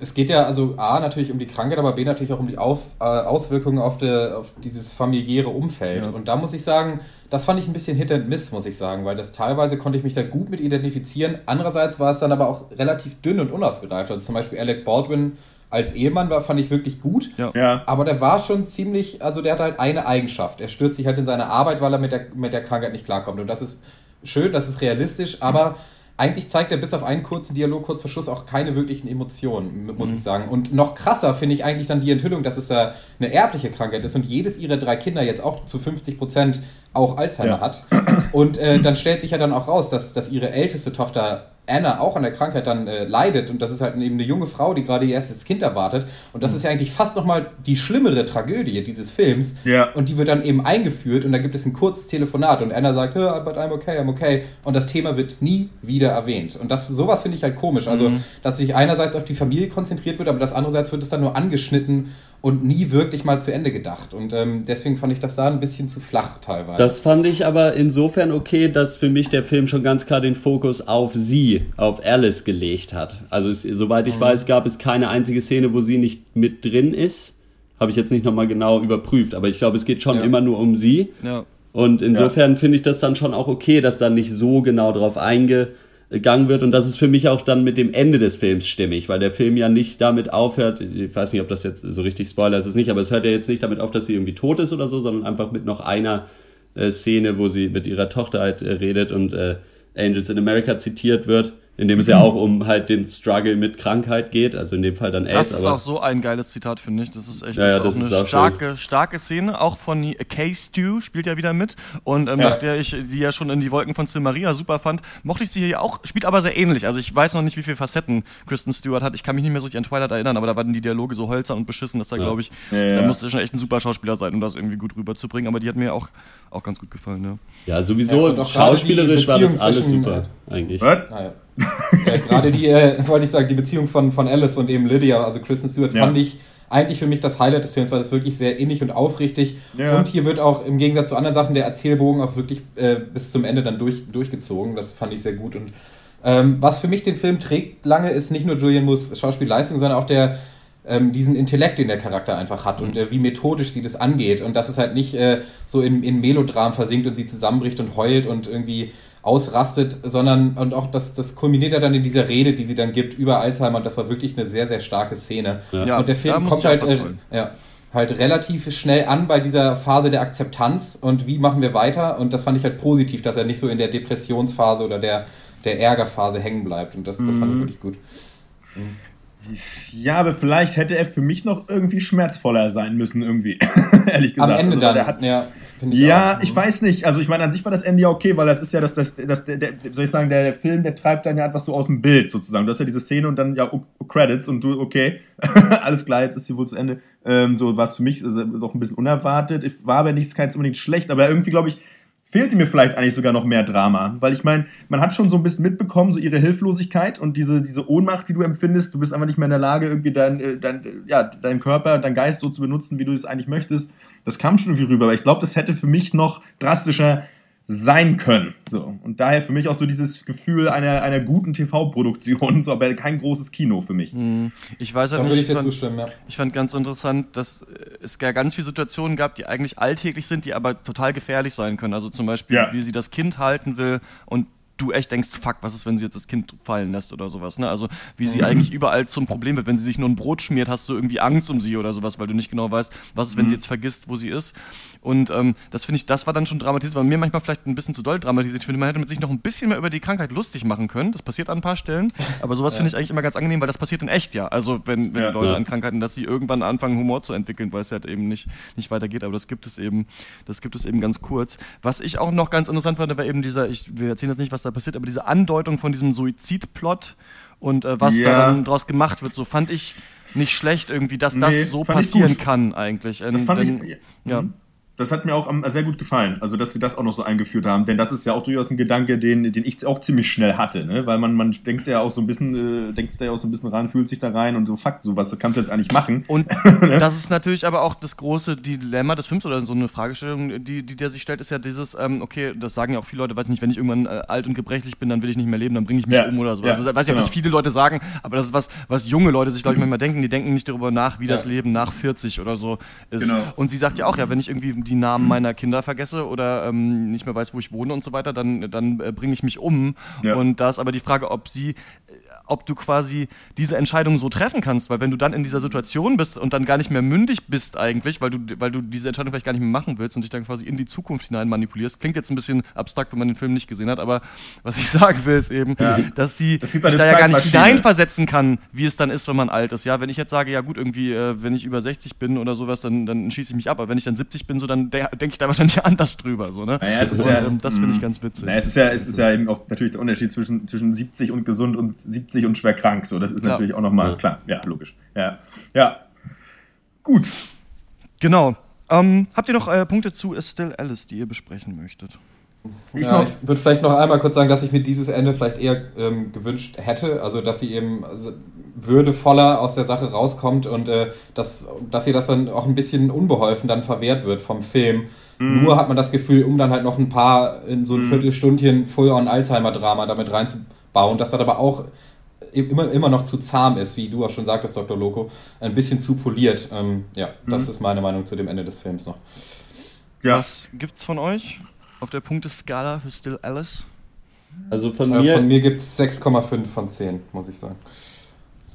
S5: Es geht ja also A natürlich um die Krankheit, aber B natürlich auch um die auf, äh, Auswirkungen auf, de, auf dieses familiäre Umfeld.
S4: Ja.
S5: Und da muss ich sagen, das fand ich ein bisschen Hit and Miss, muss ich sagen, weil das teilweise konnte ich mich da gut mit identifizieren. Andererseits war es dann aber auch relativ dünn und unausgereift. Also zum Beispiel Alec Baldwin als Ehemann war, fand ich wirklich gut.
S2: Ja.
S5: Aber der war schon ziemlich, also der hat halt eine Eigenschaft. Er stürzt sich halt in seine Arbeit, weil er mit der, mit der Krankheit nicht klarkommt. Und das ist schön, das ist realistisch, aber eigentlich zeigt er bis auf einen kurzen Dialog kurz vor Schluss auch keine wirklichen Emotionen, muss ich sagen. Und noch krasser finde ich eigentlich dann die Enthüllung, dass es äh, eine erbliche Krankheit ist und jedes ihrer drei Kinder jetzt auch zu 50 Prozent auch Alzheimer
S2: Ja.
S5: hat. Und äh, dann stellt sich ja dann auch raus, dass, dass ihre älteste Tochter Anna auch an der Krankheit dann äh, leidet. Und das ist halt eben eine junge Frau, die gerade ihr erstes Kind erwartet. Und das ist ja eigentlich fast nochmal die schlimmere Tragödie dieses Films.
S2: Ja.
S5: und die wird dann eben eingeführt und da gibt es ein kurzes Telefonat. Und Anna sagt, "Ja, but I'm okay, I'm okay. Und das Thema wird nie wieder erwähnt. Und das sowas finde ich halt komisch, also dass sich einerseits auf die Familie konzentriert wird, aber das andererseits wird es dann nur angeschnitten und nie wirklich mal zu Ende gedacht und ähm, deswegen fand ich das da ein bisschen zu flach teilweise.
S1: Das fand ich aber insofern okay, dass für mich der Film schon ganz klar den Fokus auf sie, auf Alice gelegt hat. Also es, soweit ich weiß, gab es keine einzige Szene, wo sie nicht mit drin ist. Habe ich jetzt nicht nochmal genau überprüft, aber ich glaube, es geht schon
S5: Ja.
S1: immer nur um sie.
S4: Ja.
S1: Und insofern finde ich das dann schon auch okay, dass da nicht so genau drauf eingegangen wird. Und das ist für mich auch dann mit dem Ende des Films stimmig, weil der Film ja nicht damit aufhört, ich weiß nicht, ob das jetzt so richtig Spoiler ist, es nicht, aber es hört ja jetzt nicht damit auf, dass sie irgendwie tot ist oder so, sondern einfach mit noch einer äh, Szene, wo sie mit ihrer Tochter halt äh, redet und äh, Angels in America zitiert wird, in dem es ja auch um halt den Struggle mit Krankheit geht, also in dem Fall dann
S4: Das
S1: AIDS.
S4: ist
S1: aber
S4: auch so ein geiles Zitat, finde ich. Das ist echt
S1: Ja,
S4: das
S1: ja,
S4: ist
S1: das
S4: auch eine
S1: ist auch
S4: starke, starke Szene, auch von äh, Kay Stew spielt ja wieder mit. Und ähm,
S2: Ja.
S4: nach der ich die ja schon in die Wolken von Silmaria super fand, mochte ich sie hier auch, spielt aber sehr ähnlich. Also ich weiß noch nicht, wie viele Facetten Kristen Stewart hat. Ich kann mich nicht mehr so richtig an Twilight erinnern, aber da waren die Dialoge so hölzern und beschissen, dass da,
S1: Ja.
S4: glaube ich,
S2: Ja, ja.
S4: da musste schon echt ein super Schauspieler sein, um das irgendwie gut rüberzubringen. Aber die hat mir auch, auch ganz gut gefallen, ja.
S1: ja, sowieso schauspielerisch war das alles super, eigentlich.
S2: Was?
S5: Äh, Gerade die, äh, wollte ich sagen, die Beziehung von, von Alice und eben Lydia, also Kristen Stewart,
S2: Ja.
S5: fand ich eigentlich für mich das Highlight des Films, weil es wirklich sehr innig und aufrichtig.
S2: Ja.
S5: Und hier wird auch im Gegensatz zu anderen Sachen der Erzählbogen auch wirklich äh, bis zum Ende dann durch, durchgezogen. Das fand ich sehr gut. Und ähm, was für mich den Film trägt lange, ist nicht nur Julian Moores Schauspielleistung, sondern auch der ähm, diesen Intellekt, den der Charakter einfach hat und äh, wie methodisch sie das angeht. Und dass es halt nicht äh, so in, in Melodram versinkt und sie zusammenbricht und heult und irgendwie ausrastet, sondern und auch das, das kulminiert ja dann in dieser Rede, die sie dann gibt über Alzheimer. Und das war wirklich eine sehr, sehr starke Szene.
S4: Ja,
S5: und der Film kommt halt,
S4: was
S5: äh, ja, halt relativ schnell an bei dieser Phase der Akzeptanz und wie machen wir weiter. Und das fand ich halt positiv, dass er nicht so in der Depressionsphase oder der, der Ärgerphase hängen bleibt. Und das, das
S2: Mhm.
S5: fand ich wirklich gut.
S2: Ja, aber vielleicht hätte er für mich noch irgendwie schmerzvoller sein müssen, irgendwie. Ehrlich gesagt.
S5: Am Ende
S2: Also,
S5: dann,
S2: der hat,
S5: ja, ich
S2: ja, ich weiß nicht. Also ich meine, an sich war das Ende ja okay, weil das ist ja das, das, das der, der, soll ich sagen, der, der Film, der treibt dann ja einfach so aus dem Bild sozusagen. Du hast ja diese Szene und dann ja oh, oh, Credits und du, okay, alles klar, jetzt ist sie wohl zu Ende. Ähm, so war es für mich also, doch ein bisschen unerwartet. Ich war aber nichts, keins unbedingt schlecht, aber irgendwie glaube ich, fehlte mir vielleicht eigentlich sogar noch mehr Drama. Weil ich meine, man hat schon so ein bisschen mitbekommen, so ihre Hilflosigkeit und diese, diese Ohnmacht, die du empfindest. Du bist einfach nicht mehr in der Lage, irgendwie dein, äh, dein, ja, deinen Körper, deinen Geist so zu benutzen, wie du es eigentlich möchtest. Das kam schon irgendwie rüber. Aber ich glaube, das hätte für mich noch drastischer sein können. So. Und daher für mich auch so dieses Gefühl einer, einer guten TV-Produktion, so, aber kein großes Kino für mich.
S4: Ich weiß
S5: Da
S4: halt
S5: würde
S4: nicht,
S5: ich dir
S4: fand,
S5: ja.
S4: ich fand ganz interessant, dass es ja ganz viele Situationen gab, die eigentlich alltäglich sind, die aber total gefährlich sein können. Also zum Beispiel,
S2: Ja.
S4: wie sie das Kind halten will und du echt denkst, fuck, was ist, wenn sie jetzt das Kind fallen lässt oder sowas. Ne? Also wie sie
S2: Mhm.
S4: eigentlich überall zum Problem wird. Wenn sie sich nur ein Brot schmiert, hast du irgendwie Angst um sie oder sowas, weil du nicht genau weißt, was ist, wenn
S2: Mhm.
S4: sie jetzt vergisst, wo sie ist. Und ähm, das finde ich, das war dann schon dramatisiert, weil mir manchmal vielleicht ein bisschen zu doll dramatisiert. Ich finde, man hätte mit sich noch ein bisschen mehr über die Krankheit lustig machen können. Das passiert an ein paar Stellen. Aber sowas finde ich eigentlich immer ganz angenehm, weil das passiert in echt ja. Also wenn, wenn
S2: Ja.
S4: die Leute
S1: Ja.
S4: an Krankheiten, dass sie irgendwann anfangen, Humor zu entwickeln, weil es halt eben nicht, nicht weitergeht. Aber das gibt es eben, das gibt es eben ganz kurz. Was ich auch noch ganz interessant fand, war eben dieser, ich wir erzählen jetzt nicht, was da passiert, aber diese Andeutung von diesem Suizidplot und äh, was da
S2: Ja.
S4: dann draus gemacht wird, so fand ich nicht schlecht irgendwie, dass
S2: Nee,
S4: das so passieren kann eigentlich.
S2: Das
S4: Ähm,
S2: fand
S4: denn-
S2: ich.
S4: ja.
S2: Mhm. Das hat mir auch sehr gut gefallen, also dass sie das auch noch so eingeführt haben, denn das ist ja auch durchaus ein Gedanke, den, den ich auch ziemlich schnell hatte, ne? weil man, man denkt ja auch so ein bisschen, äh, denkt da ja auch so ein bisschen rein, fühlt sich da rein und so, fuck, so was kannst du jetzt eigentlich machen.
S4: Und das ist natürlich aber auch das große Dilemma des Films oder so eine Fragestellung, die, die der sich stellt, ist ja dieses, ähm, okay, das sagen ja auch viele Leute, weiß nicht, wenn ich irgendwann äh, alt und gebrechlich bin, dann will ich nicht mehr leben, dann bringe ich mich
S2: Ja,
S4: um oder so.
S2: ja,
S4: also, weiß ich, ob das viele Leute sagen, aber das ist was, was junge Leute sich, glaube ich, manchmal denken. Die denken nicht darüber nach, wie das Leben nach 40 oder so ist.
S2: Genau.
S4: Und sie sagt ja auch, ja, wenn ich irgendwie die Namen meiner Kinder vergesse oder ähm, nicht mehr weiß, wo ich wohne und so weiter, dann, dann äh, bringe ich mich um.
S2: Ja.
S4: Und da ist aber die Frage, ob sie äh, ob du quasi diese Entscheidung so treffen kannst, weil wenn du dann in dieser Situation bist und dann gar nicht mehr mündig bist eigentlich, weil du, weil du diese Entscheidung vielleicht gar nicht mehr machen willst und dich dann quasi in die Zukunft hinein manipulierst, klingt jetzt ein bisschen abstrakt, wenn man den Film nicht gesehen hat, aber was ich sagen will, ist eben, dass sie
S2: gibt
S4: sich da ja gar nicht hineinversetzen kann, wie es dann ist, wenn man alt ist. Ja, wenn ich jetzt sage, ja gut, irgendwie, äh, wenn ich über 60 bin oder sowas, dann, dann schieße ich mich ab, aber wenn ich dann 70 bin, so dann de denke ich da wahrscheinlich anders drüber, so, ne?
S2: Naja, es ist
S4: und,
S2: ja-
S4: ähm, das finde ich
S2: Mhm.
S4: ganz witzig.
S2: Na, es ist ja, es ist ja eben auch natürlich der Unterschied zwischen, zwischen 70 und gesund und 70 und schwer krank. So, das ist
S4: Ja.
S2: natürlich auch nochmal
S1: Ja.
S2: klar. Ja, logisch. Ja. Ja. Gut.
S4: Genau. Ähm, habt ihr noch äh, Punkte zu A Still Alice, die ihr besprechen möchtet?
S2: Ich
S5: ja, ich würde vielleicht noch einmal kurz sagen, dass ich mir dieses Ende vielleicht eher ähm, gewünscht hätte. Also, dass sie eben würdevoller aus der Sache rauskommt und äh, dass, dass ihr das dann auch ein bisschen unbeholfen dann verwehrt wird vom Film. Nur hat man das Gefühl, um dann halt noch ein paar in so ein Viertelstündchen Full-on-Alzheimer-Drama damit reinzubauen, dass das aber auch immer, immer noch zu zahm ist, wie du auch schon sagtest, Dr. Loco, ein bisschen zu poliert. Ähm, ja, das ist meine Meinung zu dem Ende des Films noch.
S2: Ja.
S4: Was gibt's von euch auf der Punkteskala für Still Alice?
S1: Also von
S5: Äh,
S1: mir,
S5: von mir gibt es 6,5 von 10, muss ich sagen.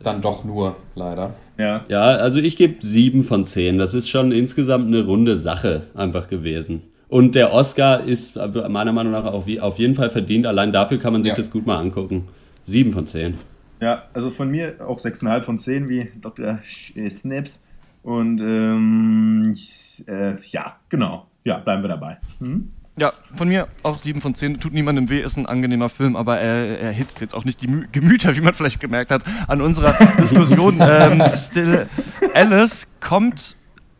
S5: Dann doch nur, leider.
S2: Ja.
S1: ja, also ich gebe 7 von 10. Das ist schon insgesamt eine runde Sache einfach gewesen. Und der Oscar ist meiner Meinung nach auf, auf jeden Fall verdient. Allein dafür kann man sich
S5: Ja.
S1: das gut mal angucken. 7 von 10.
S2: Ja, also von mir auch 6,5 von 10 wie Dr. Äh, Snips. Und ähm, ich, äh, ja, genau. Ja, bleiben wir dabei. Hm?
S4: Ja, von mir auch 7 von 10. Tut niemandem weh, ist ein angenehmer Film, aber er, er hitzt jetzt auch nicht die Mü Gemüter, wie man vielleicht gemerkt hat, an unserer Diskussion. ähm, Still Alice kommt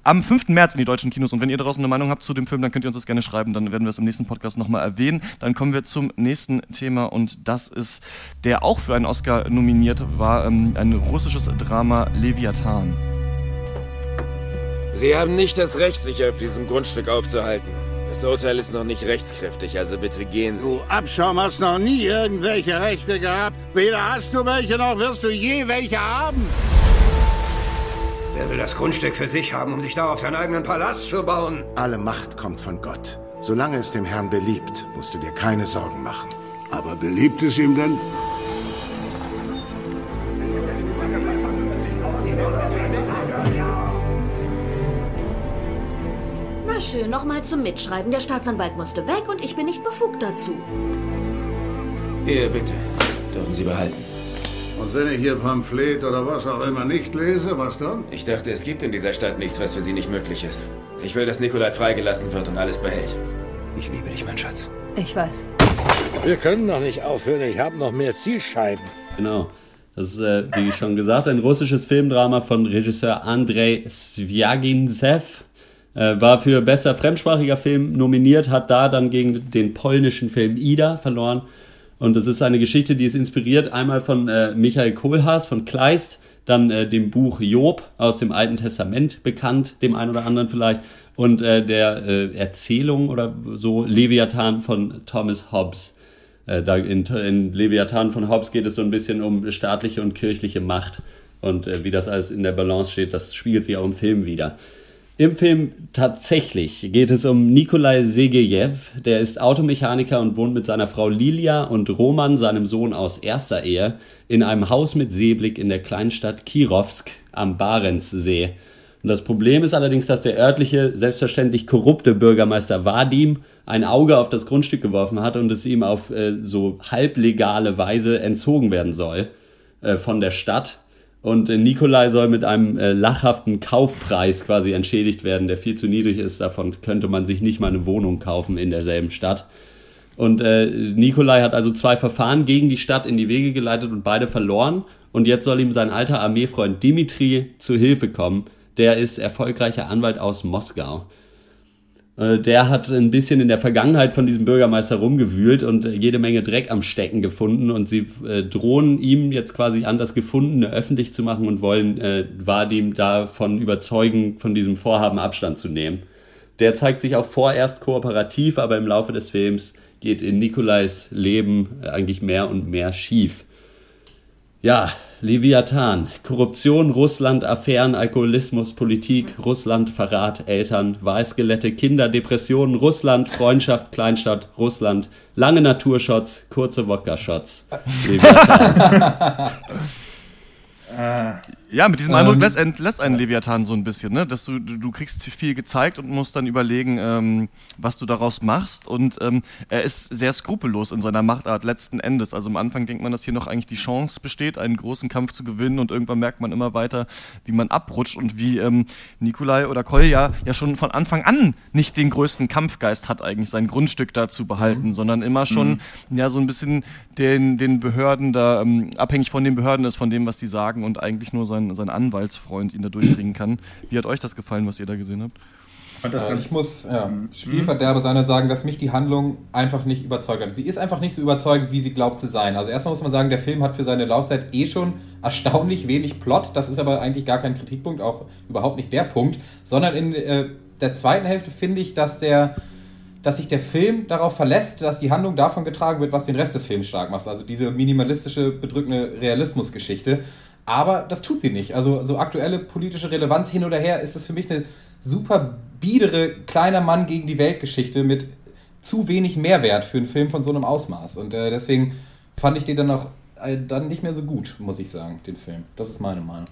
S4: am 5. März in die deutschen Kinos und wenn ihr draußen eine Meinung habt zu dem Film, dann könnt ihr uns das gerne schreiben, dann werden wir es im nächsten Podcast nochmal erwähnen. Dann kommen wir zum nächsten Thema und das ist, der auch für einen Oscar nominiert war, ähm, ein russisches Drama Leviathan.
S12: Sie haben nicht das Recht, sich auf diesem Grundstück aufzuhalten. Das Urteil ist noch nicht rechtskräftig, also bitte gehen Sie.
S13: Du Abschaum hast noch nie irgendwelche Rechte gehabt. Weder hast du welche, noch wirst du je welche haben.
S14: Wer will das Grundstück für sich haben, um sich da auf seinen eigenen Palast zu bauen?
S13: Alle Macht kommt von Gott. Solange es dem Herrn beliebt, musst du dir keine Sorgen machen.
S15: Aber beliebt es ihm denn?
S16: Na schön, nochmal zum Mitschreiben. Der Staatsanwalt musste weg und ich bin nicht befugt dazu.
S12: Hier, bitte. Dürfen Sie behalten.
S15: Und wenn ich Ihr Pamphlet oder was auch immer nicht lese, was dann?
S12: Ich dachte, es gibt in dieser Stadt nichts, was für Sie nicht möglich ist. Ich will, dass Nikolai freigelassen wird und alles behält. Ich liebe dich, mein Schatz.
S17: Ich weiß.
S18: Wir können noch nicht aufhören. Ich habe noch mehr Zielscheiben.
S1: Genau. Das ist, äh, wie schon gesagt, ein russisches Filmdrama von Regisseur Andrei Svyagintsev. Äh, war für bester fremdsprachiger Film nominiert, hat da dann gegen den polnischen Film Ida verloren. Und das ist eine Geschichte, die ist inspiriert einmal von äh, Michael Kohlhaas von Kleist, dann äh, dem Buch Job aus dem Alten Testament bekannt, dem einen oder anderen vielleicht, und äh, der äh, Erzählung oder so Leviathan von Thomas Hobbes. Äh, da in, in Leviathan von Hobbes geht es so ein bisschen um staatliche und kirchliche Macht und äh, wie das alles in der Balance steht, das spiegelt sich auch im Film wieder. Im Film tatsächlich geht es um Nikolai Segejew. Der ist Automechaniker und wohnt mit seiner Frau Lilia und Roman, seinem Sohn aus erster Ehe, in einem Haus mit Seeblick in der Kleinstadt Kirovsk am Barentssee. Und das Problem ist allerdings, dass der örtliche, selbstverständlich korrupte Bürgermeister Vadim ein Auge auf das Grundstück geworfen hat und es ihm auf äh, so halblegale Weise entzogen werden soll äh, von der Stadt. Und äh, Nikolai soll mit einem äh, lachhaften Kaufpreis quasi entschädigt werden, der viel zu niedrig ist. Davon könnte man sich nicht mal eine Wohnung kaufen in derselben Stadt. Und äh, Nikolai hat also zwei Verfahren gegen die Stadt in die Wege geleitet und beide verloren. Und jetzt soll ihm sein alter Armeefreund Dimitri zu Hilfe kommen. Der ist erfolgreicher Anwalt aus Moskau. Äh, der hat ein bisschen in der Vergangenheit von diesem Bürgermeister rumgewühlt und äh, jede Menge Dreck am Stecken gefunden und sie äh, drohen ihm jetzt quasi an, das Gefundene öffentlich zu machen und wollen äh, Vadim davon überzeugen, von diesem Vorhaben Abstand zu nehmen. Der zeigt sich auch vorerst kooperativ, aber im Laufe des Films geht in Nikolais Leben eigentlich mehr und mehr schief. Ja, Leviathan. Korruption, Russland, Affären, Alkoholismus, Politik, Russland, Verrat, Eltern, Wahlskelette, Kinder, Depressionen, Russland, Freundschaft, Kleinstadt, Russland, lange Naturshots, kurze Wodka-Shots. Leviathan.
S4: Ja, mit diesem ähm, Eindruck lässt, lässt einen Leviathan so ein bisschen, ne? Dass du, du, du kriegst viel gezeigt und musst dann überlegen, ähm, was du daraus machst. Und ähm, er ist sehr skrupellos in seiner Machtart letzten Endes. Also am Anfang denkt man, dass hier noch eigentlich die Chance besteht, einen großen Kampf zu gewinnen und irgendwann merkt man immer weiter, wie man abrutscht und wie ähm, Nikolai oder Kolja ja schon von Anfang an nicht den größten Kampfgeist hat, eigentlich sein Grundstück da zu behalten, mhm. sondern immer schon mhm. ja so ein bisschen den, den Behörden da ähm, abhängig von den Behörden ist, von dem, was die sagen und eigentlich nur sein sein, sein Anwaltsfreund ihn da durchbringen kann. Wie hat euch das gefallen, was ihr da gesehen habt?
S5: Äh, ich muss ja, Spielverderber sein und sagen, dass mich die Handlung einfach nicht überzeugt hat. Sie ist einfach nicht so überzeugend, wie sie glaubt zu sein. Also erstmal muss man sagen, der Film hat für seine Laufzeit eh schon erstaunlich wenig Plot. Das ist aber eigentlich gar kein Kritikpunkt, auch überhaupt nicht der Punkt. Sondern in äh, der zweiten Hälfte finde ich, dass der dass sich der Film darauf verlässt, dass die Handlung davon getragen wird, was den Rest des Films stark macht. Also diese minimalistische, bedrückende Realismusgeschichte. Aber das tut sie nicht. Also so aktuelle politische Relevanz hin oder her ist das für mich eine super biedere kleiner Mann gegen die Weltgeschichte mit zu wenig Mehrwert für einen Film von so einem Ausmaß. Und äh, deswegen fand ich den dann auch äh, dann nicht mehr so gut, muss ich sagen, den Film. Das ist meine Meinung.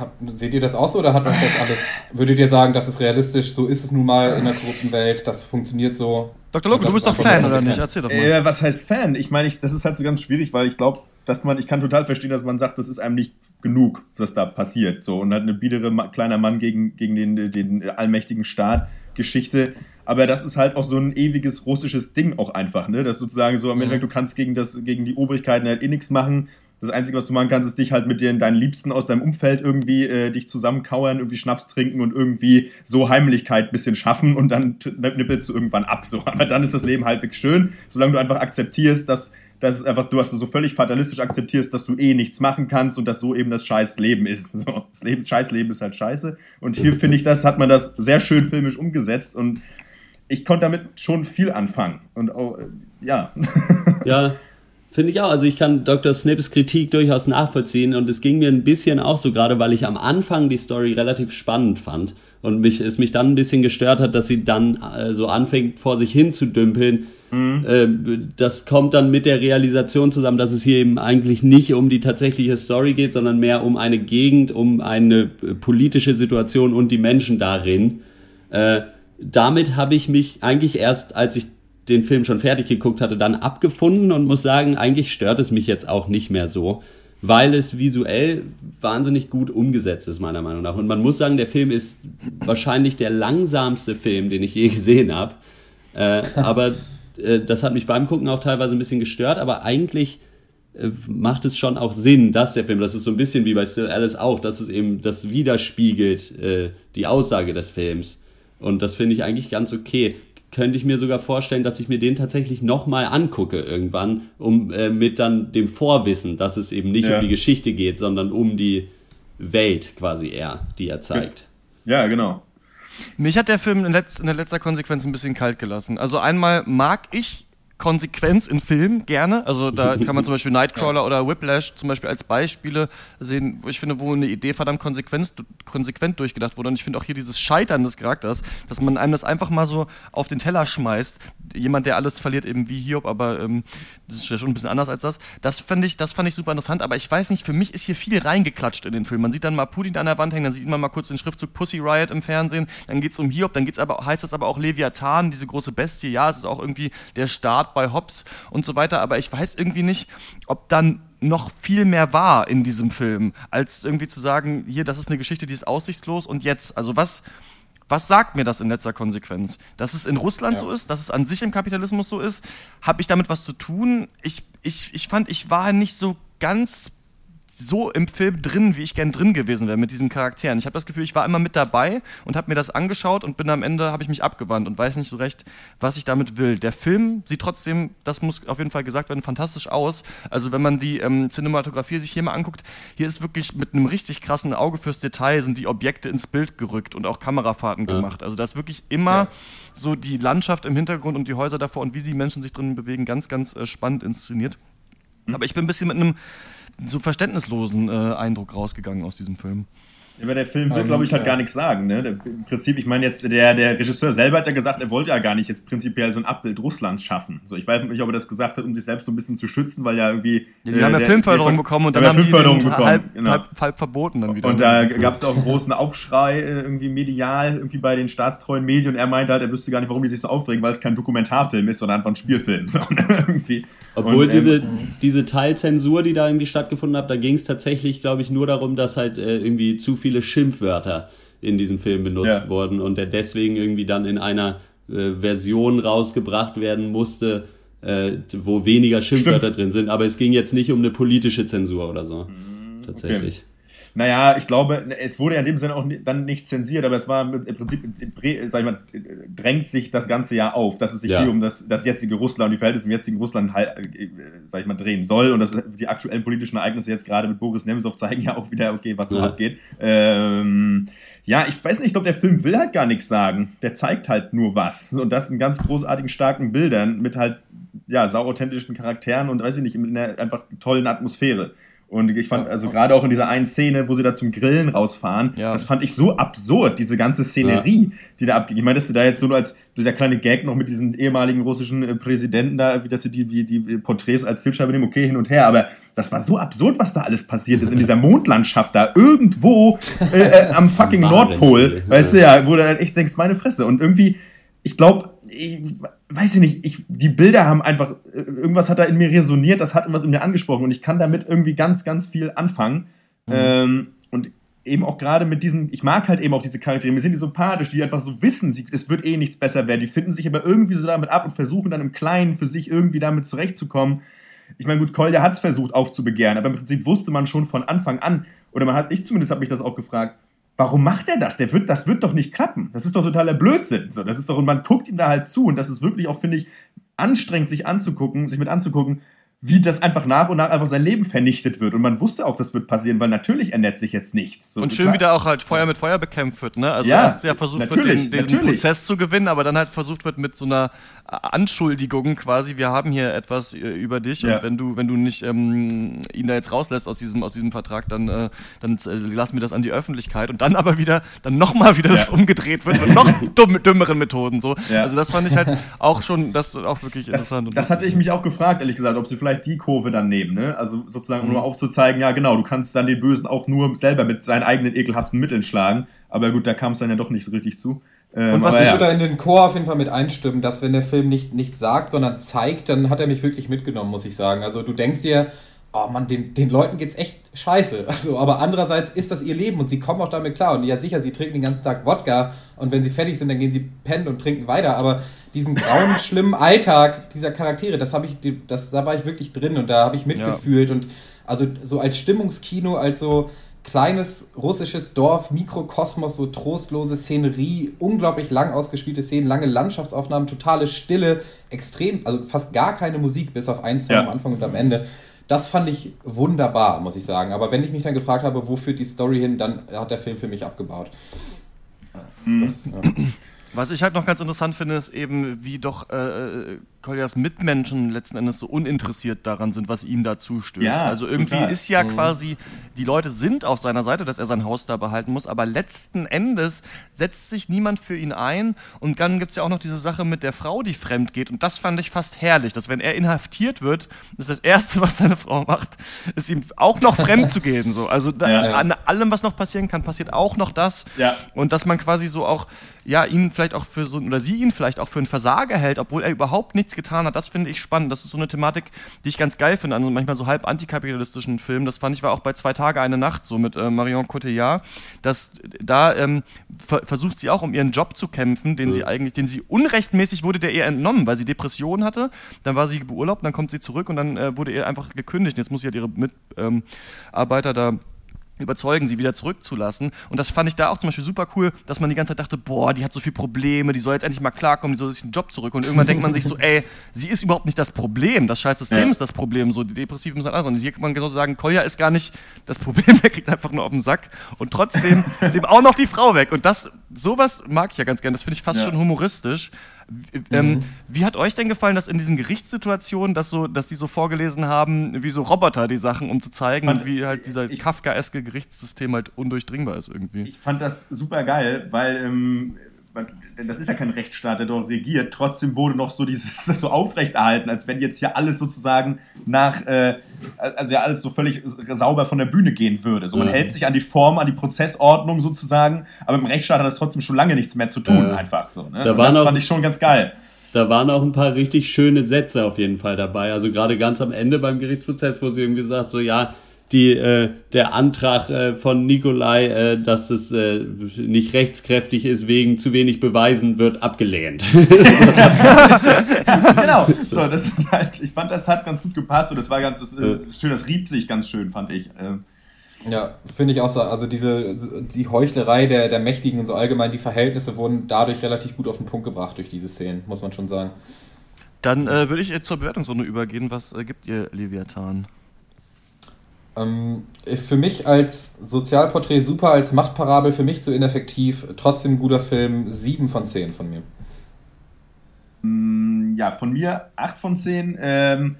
S5: Hab, seht ihr das auch so oder hat euch das alles, würdet ihr sagen, das ist realistisch, so ist es nun mal in der korrupten Welt, das funktioniert so?
S4: Dr. Loco, du bist doch Fan, oder nicht?
S2: Erzähl doch mal. Äh, was heißt Fan? Ich meine, ich, das ist halt so ganz schwierig, weil ich glaube, dass man, ich kann total verstehen, dass man sagt, das ist einem nicht genug, was da passiert. So, und halt eine biedere kleiner Mann gegen, gegen den, den allmächtigen Staat Geschichte. Aber das ist halt auch so ein ewiges russisches Ding auch einfach, ne? Dass sozusagen so am Ende, mhm. du kannst gegen das, gegen die Obrigkeiten halt eh nichts machen. Das Einzige, was du machen kannst, ist dich halt mit den, deinen Liebsten aus deinem Umfeld irgendwie äh, dich zusammenkauern, irgendwie Schnaps trinken und irgendwie so Heimlichkeit ein bisschen schaffen und dann nippelst du irgendwann ab. So. Aber dann ist das Leben halbwegs schön, solange du einfach akzeptierst, dass dass einfach, du hast so völlig fatalistisch akzeptierst, dass du eh nichts machen kannst und dass so eben das scheiß Leben ist. So, das Leben, scheiß Leben ist halt scheiße. Und hier finde ich, das hat man das sehr schön filmisch umgesetzt und ich konnte damit schon viel anfangen. Und auch, ja.
S1: Ja, Finde ich auch. Also ich kann Dr. Snips Kritik durchaus nachvollziehen und es ging mir ein bisschen auch so, gerade weil ich am Anfang die Story relativ spannend fand und mich, es mich dann ein bisschen gestört hat, dass sie dann äh, so anfängt vor sich hin zu dümpeln Mhm. Äh, das kommt dann mit der Realisation zusammen, dass es hier eben eigentlich nicht um die tatsächliche Story geht, sondern mehr um eine Gegend, um eine äh, politische Situation und die Menschen darin. Äh, damit habe ich mich eigentlich erst, als ich den Film schon fertig geguckt hatte, dann abgefunden und muss sagen, eigentlich stört es mich jetzt auch nicht mehr so, weil es visuell wahnsinnig gut umgesetzt ist, meiner Meinung nach. Und man muss sagen, der Film ist wahrscheinlich der langsamste Film, den ich je gesehen habe. Äh, aber äh, das hat mich beim Gucken auch teilweise ein bisschen gestört, aber eigentlich äh, macht es schon auch Sinn, dass der Film, das ist so ein bisschen wie bei Still Alice auch, dass es eben das widerspiegelt, äh, die Aussage des Films. Und das finde ich eigentlich ganz okay. Könnte ich mir sogar vorstellen, dass ich mir den tatsächlich nochmal angucke irgendwann, um äh, mit dann dem Vorwissen, dass es eben nicht
S2: Ja.
S1: um die Geschichte geht, sondern um die Welt quasi eher, die er zeigt.
S2: Ja, genau.
S4: Mich hat der Film in, letz, in der letzter Konsequenz ein bisschen kalt gelassen. Also einmal mag ich Konsequenz in Filmen gerne. Also da kann man zum Beispiel Nightcrawler oder Whiplash zum Beispiel als Beispiele sehen, wo ich finde, wo eine Idee verdammt konsequent, konsequent durchgedacht wurde. Und ich finde auch hier dieses Scheitern des Charakters, dass man einem das einfach mal so auf den Teller schmeißt. Jemand, der alles verliert, eben wie Hiob, aber ähm, das ist ja schon ein bisschen anders als das. Das fand ich, das fand ich super interessant. Aber ich weiß nicht, für mich ist hier viel reingeklatscht in den Film. Man sieht dann mal Putin an der Wand hängen, dann sieht man mal kurz den Schriftzug Pussy Riot im Fernsehen, dann geht's um Hiob, dann geht's aber, heißt das aber auch Leviathan, diese große Bestie. Ja, es ist auch irgendwie der Start bei Hobbs und so weiter. Aber ich weiß irgendwie nicht, ob dann noch viel mehr war in diesem Film, als irgendwie zu sagen, hier, das ist eine Geschichte, die ist aussichtslos und jetzt. Also was, was sagt mir das in letzter Konsequenz? Dass es in Russland
S5: Ja.
S4: so ist, dass es an sich im Kapitalismus so ist, habe ich damit was zu tun? Ich, ich, ich fand, ich war nicht so ganz so im Film drin, wie ich gern drin gewesen wäre mit diesen Charakteren. Ich habe das Gefühl, ich war immer mit dabei und habe mir das angeschaut und bin am Ende, habe ich mich abgewandt und weiß nicht so recht, was ich damit will. Der Film sieht trotzdem, das muss auf jeden Fall gesagt werden, fantastisch aus. Also wenn man die ähm, Cinematografie sich hier mal anguckt, hier ist wirklich mit einem richtig krassen Auge fürs Detail sind die Objekte ins Bild gerückt und auch Kamerafahrten gemacht. Also da ist wirklich immer so die Landschaft im Hintergrund und die Häuser davor und wie die Menschen sich drinnen bewegen, ganz, ganz äh, spannend inszeniert. Aber ich bin ein bisschen mit einem so verständnislosen äh, Eindruck rausgegangen aus diesem Film.
S2: Ja, aber der Film will,
S4: Ähm,
S2: glaube ich, halt
S4: ja.
S2: gar nichts sagen. Ne? Der, Im Prinzip, ich meine jetzt, der, der Regisseur selber hat ja gesagt, er wollte ja gar nicht jetzt prinzipiell so ein Abbild Russlands schaffen. So, ich weiß nicht, ob er das gesagt hat, um sich selbst so ein bisschen zu schützen, weil ja irgendwie.
S4: Ja, die haben ja
S2: der-
S4: Filmförderung
S2: der-
S4: bekommen und dann haben die den
S2: bekommen.
S4: halb,
S2: genau.
S4: halb, halb verboten dann wieder.
S2: Und da gab es auch einen großen Aufschrei äh, irgendwie medial irgendwie bei den staatstreuen Medien und er meinte halt, er wüsste gar nicht, warum die sich so aufregen, weil es kein Dokumentarfilm ist, sondern einfach ein Spielfilm. So, ne?
S1: Obwohl
S2: Und, ähm,
S1: diese, diese Teilzensur, die da irgendwie stattgefunden hat, da ging es tatsächlich, glaube ich, nur darum, dass halt äh, irgendwie zu viele Schimpfwörter in diesem Film benutzt
S2: Ja.
S1: wurden und der deswegen irgendwie dann in einer äh, Version rausgebracht werden musste, äh, wo weniger Schimpfwörter drin sind. Aber es ging jetzt nicht um eine politische Zensur oder so. Tatsächlich.
S2: Naja, ich glaube, es wurde ja in dem Sinne auch dann nicht zensiert, aber es war im Prinzip, bre- sag ich mal, drängt sich das ganze Jahr auf, dass es sich
S1: Ja.
S2: hier um das, das jetzige Russland, die Verhältnisse im jetzigen Russland, äh, sag ich mal, drehen soll. Und das, die aktuellen politischen Ereignisse jetzt gerade mit Boris Nemtsov zeigen ja auch wieder, okay, was so
S1: Ja.
S2: abgeht. Ähm, ja, ich weiß nicht, ich glaube, der Film will halt gar nichts sagen. Der zeigt halt nur was. Und das in ganz großartigen, starken Bildern mit halt, ja, sauauthentischen Charakteren und weiß ich nicht, in einer einfach tollen Atmosphäre. Und ich fand, also gerade auch in dieser einen Szene, wo sie da zum Grillen rausfahren, das fand ich so absurd, diese ganze Szenerie, die da abgeht. Ich meine, dass du da jetzt so nur als dieser kleine Gag noch mit diesen ehemaligen russischen äh, Präsidenten da, wie dass sie die, die, die Porträts als Zielscheibe nehmen, okay, hin und her, aber das war so absurd, was da alles passiert ist in dieser Mondlandschaft da, irgendwo äh, äh, am fucking Nordpol,
S1: ja.
S2: weißt du ja, wo du halt echt denkst, meine Fresse. Und irgendwie, ich glaube, ich weiß ich nicht, ich, die Bilder haben einfach, äh, irgendwas hat da in mir resoniert, das hat irgendwas in mir angesprochen und ich kann damit irgendwie ganz, ganz viel anfangen. Ähm, und eben auch gerade mit diesen, ich mag halt eben auch diese Charaktere, mir sind die sympathisch, die einfach so wissen, sie, es wird eh nichts besser werden, die finden sich aber irgendwie so damit ab und versuchen dann im Kleinen für sich irgendwie damit zurechtzukommen. Ich meine, gut, Kolja hat es versucht aufzubegehren, aber im Prinzip wusste man schon von Anfang an, oder man hat, ich zumindest habe mich das auch gefragt, warum macht er das? Der wird, das wird doch nicht klappen. Das ist doch totaler Blödsinn. So, das ist doch, und man guckt ihm da halt zu und das ist wirklich auch, finde ich, anstrengend, sich anzugucken, sich mit anzugucken, wie das einfach nach und nach einfach sein Leben vernichtet wird. Und man wusste auch, das wird passieren, weil natürlich ändert sich jetzt nichts. So,
S4: Und schön,
S2: klar-
S4: wie da auch halt Feuer mit Feuer bekämpft wird, ne? Also
S2: Ja,
S4: erst ja versucht wird, den, diesen
S2: natürlich.
S4: Prozess zu gewinnen, aber dann halt versucht wird mit so einer Anschuldigung quasi, wir haben hier etwas äh, über dich
S2: Ja.
S4: und wenn du, wenn du nicht ähm, ihn da jetzt rauslässt aus diesem, aus diesem Vertrag, dann, äh, dann äh, lassen wir das an die Öffentlichkeit und dann aber wieder, dann nochmal wieder
S2: Ja.
S4: das umgedreht wird mit noch dumm, dümmeren Methoden. So.
S2: Ja.
S4: Also das fand ich halt auch schon, das auch wirklich
S2: Das,
S4: interessant.
S2: das hatte ich mich auch gefragt, ehrlich gesagt, ob sie vielleicht die Kurve dann nehmen. Ne? Also sozusagen, um nur aufzuzeigen, ja genau, du kannst dann den Bösen auch nur selber mit seinen eigenen ekelhaften Mitteln schlagen. Aber gut, da kam es dann ja doch nicht so richtig zu. Ähm,
S5: Und was
S2: aber
S5: ich
S2: ja.
S5: da in den Chor auf jeden Fall mit einstimmen, dass wenn der Film nicht, nicht sagt, sondern zeigt, dann hat er mich wirklich mitgenommen, muss ich sagen. Also du denkst dir oh Mann, den, den Leuten geht's echt scheiße. Also, aber andererseits ist das ihr Leben und sie kommen auch damit klar. Und ja, sicher, sie trinken den ganzen Tag Wodka und wenn sie fertig sind, dann gehen sie pennen und trinken weiter. Aber diesen grauen, schlimmen Alltag dieser Charaktere, das habe ich, das, da war ich wirklich drin und da habe ich mitgefühlt. Ja. Und also so als Stimmungskino, als so kleines russisches Dorf, Mikrokosmos, so trostlose Szenerie, unglaublich lang ausgespielte Szenen, lange Landschaftsaufnahmen, totale Stille, extrem, also fast gar keine Musik, bis auf ein Song ja. am Anfang und am Ende. Das fand ich wunderbar, muss ich sagen. Aber wenn ich mich dann gefragt habe, wo führt die Story hin, dann hat der Film für mich abgebaut.
S4: Mhm. Das, ja. Was ich halt noch ganz interessant finde, ist eben, wie doch äh, äh Koljas Mitmenschen letzten Endes so uninteressiert daran sind, was ihm da zustößt. Ja, also irgendwie total. ist ja mhm. quasi, die Leute sind auf seiner Seite, dass er sein Haus da behalten muss, aber letzten Endes setzt sich niemand für ihn ein. Und dann gibt es ja auch noch diese Sache mit der Frau, die fremd geht. Und das fand ich fast herrlich, dass wenn er inhaftiert wird, ist das Erste, was seine Frau macht, ist ihm auch noch fremd zu gehen. So. Also da, ja. an allem, was noch passieren kann, passiert auch noch das. Ja. Und dass man quasi so auch, ja, ihn vielleicht auch für so, oder sie ihn vielleicht auch für einen Versager hält, obwohl er überhaupt nichts getan hat, das finde ich spannend. Das ist so eine Thematik, die ich ganz geil finde, an so manchmal so halb antikapitalistischen Filmen. Das fand ich war auch bei Zwei Tage, eine Nacht so mit äh, Marion Cotillard, dass da ähm, ver versucht sie auch um ihren Job zu kämpfen, den ja. sie eigentlich, den sie unrechtmäßig wurde der ihr entnommen, weil sie Depressionen hatte. Dann war sie beurlaubt, dann kommt sie zurück und dann äh, wurde ihr einfach gekündigt. Jetzt muss sie halt ihre Mitarbeiter ähm, da überzeugen, sie wieder zurückzulassen. Und das fand ich da auch zum Beispiel super cool, dass man die ganze Zeit dachte, boah, die hat so viele Probleme, die soll jetzt endlich mal klarkommen, die soll sich einen Job zurück. Und irgendwann denkt man sich so, ey, sie ist überhaupt nicht das Problem, das scheiß System ja. ist das Problem, so die Depressiven sind anders. Und hier kann man genau sagen, Kolja ist gar nicht das Problem, er kriegt einfach nur auf den Sack. Und trotzdem ist eben auch noch die Frau weg. Und das, sowas mag ich ja ganz gerne, das finde ich fast ja. schon humoristisch. Ähm, mhm. Wie hat euch denn gefallen, dass in diesen Gerichtssituationen, dass, so, dass die so vorgelesen haben, wie so Roboter die Sachen, um zu zeigen, fand, wie halt dieser Kafkaeske Gerichtssystem halt undurchdringbar ist irgendwie?
S2: Ich fand das super geil, weil ähm, das ist ja kein Rechtsstaat, der dort regiert. Trotzdem wurde noch so dieses das so aufrechterhalten, als wenn jetzt hier alles sozusagen nach, äh, also ja alles so völlig sauber von der Bühne gehen würde. So man mhm. hält sich an die Form, an die Prozessordnung sozusagen, aber im Rechtsstaat hat das trotzdem schon lange nichts mehr zu tun, äh, einfach so. Ne?
S1: Da das
S2: auch, fand ich schon ganz geil.
S1: Da waren auch ein paar richtig schöne Sätze auf jeden Fall dabei. Also gerade ganz am Ende beim Gerichtsprozess, wo sie irgendwie gesagt, so ja, die, äh, der Antrag äh, von Nikolai, äh, dass es äh, nicht rechtskräftig ist, wegen zu wenig Beweisen, wird abgelehnt.
S2: genau, so, das ist halt, ich fand, das hat ganz gut gepasst und das war ganz das, äh, schön, das rieb sich ganz schön, fand ich. Ähm.
S5: Ja, finde ich auch so. Also diese die Heuchlerei der, der Mächtigen und so allgemein, die Verhältnisse wurden dadurch relativ gut auf den Punkt gebracht durch diese Szenen, muss man schon sagen.
S4: Dann äh, würde ich zur Bewertungsrunde übergehen. Was äh, gibt ihr Leviathan?
S5: Ähm, für mich als Sozialporträt super, als Machtparabel, für mich zu ineffektiv. Trotzdem ein guter Film. 7 von 10 von mir.
S2: Mm, ja, von mir 8 von 10. Ähm,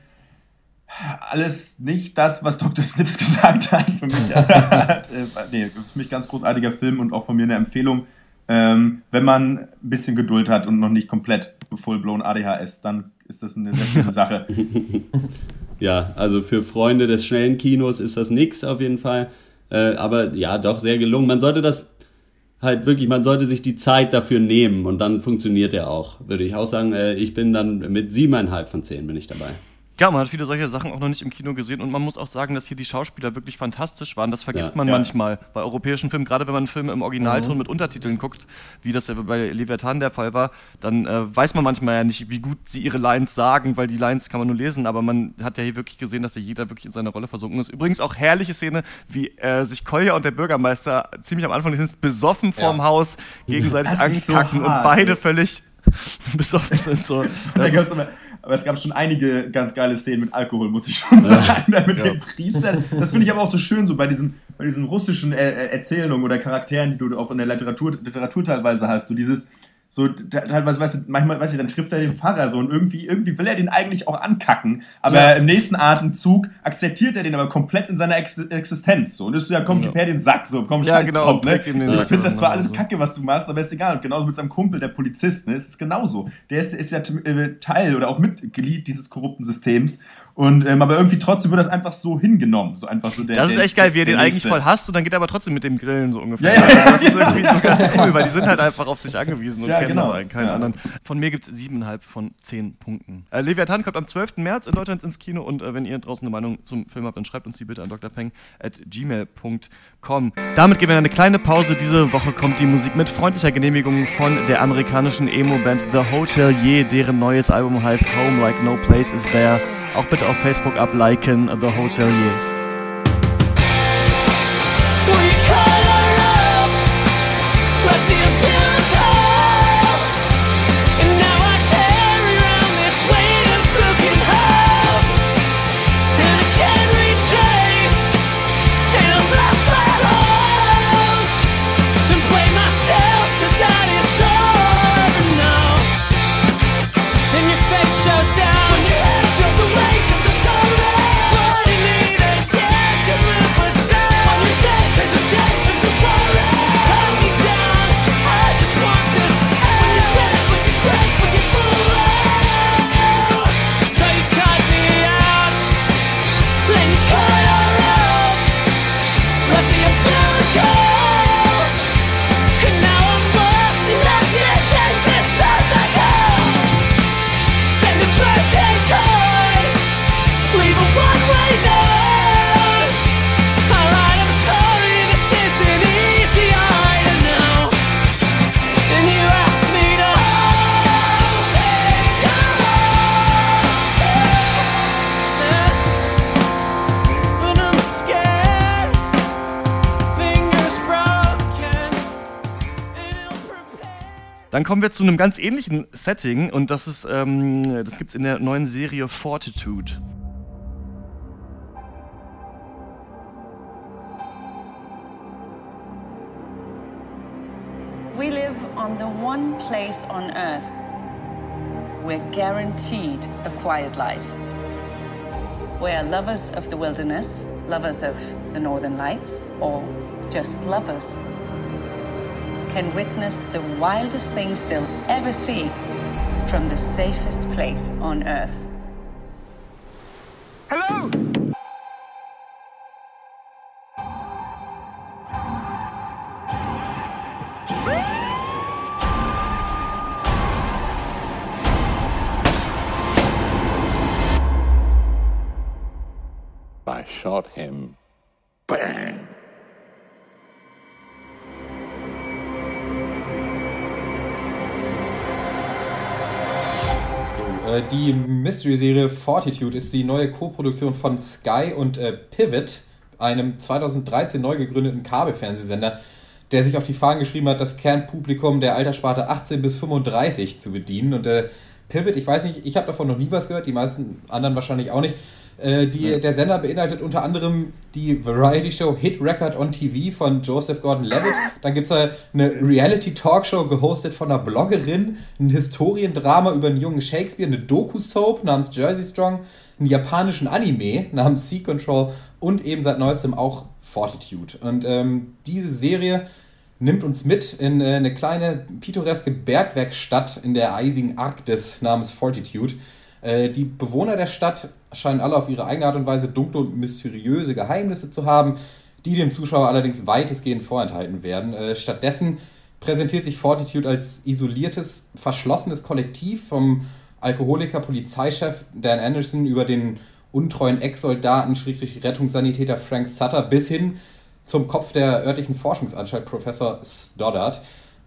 S2: alles nicht das, was Dr. Snips gesagt hat. Für mich, äh, nee, für mich ganz großartiger Film und auch von mir eine Empfehlung. Ähm, wenn man ein bisschen Geduld hat und noch nicht komplett full-blown ADHS, dann ist das eine sehr schöne Sache.
S1: Ja, also für Freunde des schnellen Kinos ist das nix auf jeden Fall. Äh, aber ja, doch sehr gelungen. Man sollte das halt wirklich, man sollte sich die Zeit dafür nehmen und dann funktioniert er auch, würde ich auch sagen. Äh, ich bin dann mit siebeneinhalb von zehn bin ich dabei.
S4: Ja, man hat viele solche Sachen auch noch nicht im Kino gesehen und man muss auch sagen, dass hier die Schauspieler wirklich fantastisch waren. Das vergisst ja, man ja. manchmal bei europäischen Filmen, gerade wenn man Filme im Originalton mhm. mit Untertiteln guckt, wie das ja bei Leviathan der Fall war, dann äh, weiß man manchmal ja nicht, wie gut sie ihre Lines sagen, weil die Lines kann man nur lesen, aber man hat ja hier wirklich gesehen, dass ja jeder wirklich in seine Rolle versunken ist. Übrigens auch herrliche Szene, wie äh, sich Kolja und der Bürgermeister ziemlich am Anfang sind besoffen vorm ja. Haus gegenseitig ankacken so und beide völlig besoffen sind. So.
S2: Das aber es gab schon einige ganz geile Szenen mit Alkohol, muss ich schon sagen. Da mit ja. den Priestern. Das finde ich aber auch so schön, so bei diesen, bei diesen russischen äh, äh Erzählungen oder Charakteren, die du auch in der Literatur, Literatur teilweise hast. So dieses, so, teilweise, weißt du, manchmal, weißt du, dann trifft er den Pfarrer so und irgendwie, irgendwie will er den eigentlich auch ankacken, aber ja. im nächsten Atemzug akzeptiert er den aber komplett in seiner Ex Existenz. So. Und ist so, ja, komm, gib her den Sack, so, komm,
S4: ja, genau,
S2: drauf, ne? Ich finde das zwar alles so. kacke, was du machst, aber ist egal. Und genauso mit seinem Kumpel, der Polizist, ne, ist es genauso. Der ist, ist ja äh, Teil oder auch Mitglied dieses korrupten Systems und, ähm, aber irgendwie trotzdem wird das einfach so hingenommen. So einfach so
S4: der, das ist echt geil, wie er den eigentlich voll hasst und dann geht er aber trotzdem mit dem Grillen so ungefähr. Ja, ja. Also das ist irgendwie so ganz cool, weil die sind halt einfach auf sich angewiesen und ja,
S19: kennen
S2: genau.
S19: aber keinen
S2: Ja.
S19: anderen. Von mir gibt es siebeneinhalb von zehn Punkten. Äh, Leviathan kommt am 12. März in Deutschland ins Kino und äh, wenn ihr draußen eine Meinung zum Film habt, dann schreibt uns die bitte an drpeng.gmail.com. Damit gehen wir in eine kleine Pause. Diese Woche kommt die Musik mit freundlicher Genehmigung von der amerikanischen Emo-Band The Hotelier, deren neues Album heißt Home Like No Place Is There. Auch bitte auf Facebook abliken The Hotelier. Dann kommen wir zu einem ganz ähnlichen Setting und das ist, ähm, das gibt's in der neuen Serie Fortitude.
S17: We live on the one place on earth we're guaranteed a quiet life. We're lovers of the wilderness, lovers of the northern lights, or just lovers. Can witness the wildest things they'll ever see from the safest place on earth.
S20: Hello!
S3: I shot him. Bang!
S5: Die Mystery-Serie Fortitude ist die neue Co-Produktion von Sky und äh, Pivot, einem 2013 neu gegründeten Kabelfernsehsender, der sich auf die Fahnen geschrieben hat, das Kernpublikum der Alterssparte 18 bis 35 zu bedienen. Und äh, Pivot, ich weiß nicht, ich habe davon noch nie was gehört, die meisten anderen wahrscheinlich auch nicht. Äh, die, Der Sender beinhaltet unter anderem die Variety-Show Hit Record on TV von Joseph Gordon-Levitt. Dann gibt es eine Reality-Talkshow gehostet von einer Bloggerin, ein Historiendrama über einen jungen Shakespeare, eine Doku-Soap namens Jersey Strong, einen japanischen Anime namens Sea Control und eben seit neuestem auch Fortitude. Und ähm, diese Serie nimmt uns mit in äh, eine kleine pittoreske Bergwerkstatt in der eisigen Arktis namens Fortitude. Äh, die Bewohner der Stadt scheinen alle auf ihre eigene Art und Weise dunkle und mysteriöse Geheimnisse zu haben, die dem Zuschauer allerdings weitestgehend vorenthalten werden. Äh, stattdessen präsentiert sich Fortitude als isoliertes, verschlossenes Kollektiv vom Alkoholiker-Polizeichef Dan Anderson über den untreuen Ex-Soldaten, Schrägstrich Rettungssanitäter Frank Sutter bis hin zum Kopf der örtlichen Forschungsanstalt, Professor Stoddard.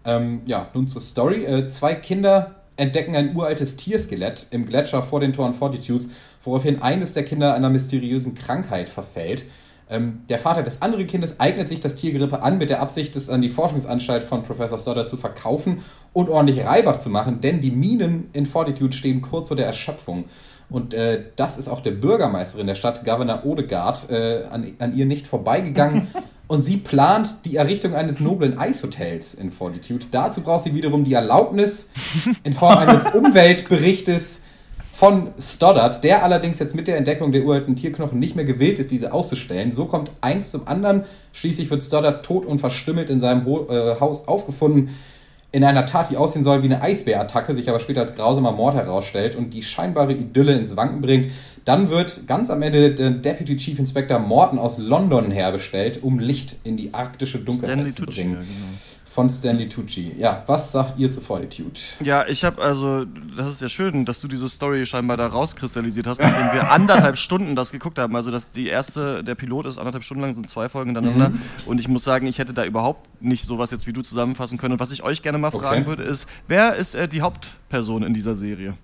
S5: Ähm, ja, nun zur Story. Äh, zwei Kinder entdecken ein uraltes Tierskelett im Gletscher vor den Toren Fortitudes, woraufhin eines der Kinder einer mysteriösen Krankheit verfällt. Ähm, der Vater des anderen Kindes eignet sich das Tiergerippe an, mit der Absicht, es an die Forschungsanstalt von Professor Stoddard zu verkaufen und ordentlich Reibach zu machen, denn die Minen in Fortitude stehen kurz vor der Erschöpfung. Und äh, das ist auch der Bürgermeisterin der Stadt, Governor Odegaard, äh, an, an ihr nicht vorbeigegangen. Und sie plant die Errichtung eines noblen Eishotels in Fortitude. Dazu braucht sie wiederum die Erlaubnis in Form eines Umweltberichtes von Stoddard, der allerdings jetzt mit der Entdeckung der uralten Tierknochen nicht mehr gewillt ist, diese auszustellen. So kommt eins zum anderen. Schließlich wird Stoddard tot und verstümmelt in seinem Ho äh, Haus aufgefunden. In einer Tat, die aussehen soll wie eine Eisbärattacke, sich aber später als grausamer Mord herausstellt und die scheinbare Idylle ins Wanken bringt. Dann wird ganz am Ende der Deputy Chief Inspector Morton aus London herbestellt, um Licht in die arktische Dunkelheit
S19: Stanley
S5: zu
S19: Tucci,
S5: bringen.
S19: ja, genau.
S5: Von Stanley Tucci. Ja, was sagt ihr zu Fortitude?
S4: Ja, ich habe also, das ist ja schön, dass du diese Story scheinbar da rauskristallisiert hast, nachdem wir anderthalb Stunden das geguckt haben. Also, dass die erste, der Pilot ist anderthalb Stunden lang, sind zwei Folgen hintereinander. Mhm. Und ich muss sagen, ich hätte da überhaupt nicht sowas jetzt wie du zusammenfassen können. Und was ich euch gerne mal fragen okay. würde, ist, wer ist äh, die Hauptperson in dieser Serie?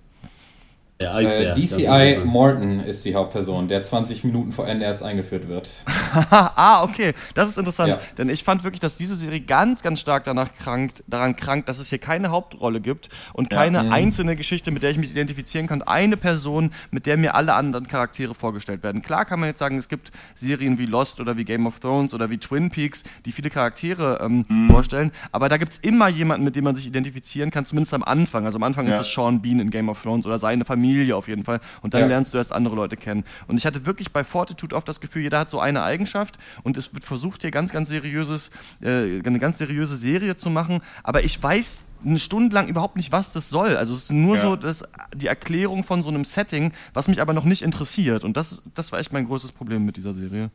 S5: Der Eisbär. Äh, DCI Morton ist die Hauptperson, der 20 Minuten vor Ende erst eingeführt wird.
S4: ah, okay. Das ist interessant. Ja. Denn ich fand wirklich, dass diese Serie ganz, ganz stark danach krankt, daran krankt, dass es hier keine Hauptrolle gibt und keine ja. Mhm. einzelne Geschichte, mit der ich mich identifizieren kann. Eine Person, mit der mir alle anderen Charaktere vorgestellt werden. Klar kann man jetzt sagen, es gibt Serien wie Lost oder wie Game of Thrones oder wie Twin Peaks, die viele Charaktere ähm, mhm. vorstellen. Aber da gibt es immer jemanden, mit dem man sich identifizieren kann, zumindest am Anfang. Also am Anfang ja. ist es Sean Bean in Game of Thrones oder seine Familie Familie auf jeden Fall. Und dann ja. lernst du erst andere Leute kennen. Und ich hatte wirklich bei Fortitude oft das Gefühl, jeder hat so eine Eigenschaft und es wird versucht, hier ganz, ganz seriöses, äh, eine ganz seriöse Serie zu machen. Aber ich weiß eine Stunde lang überhaupt nicht, was das soll. Also es ist nur ja. so das, die Erklärung von so einem Setting, was mich aber noch nicht interessiert. Und das, das war echt mein größtes Problem mit dieser Serie.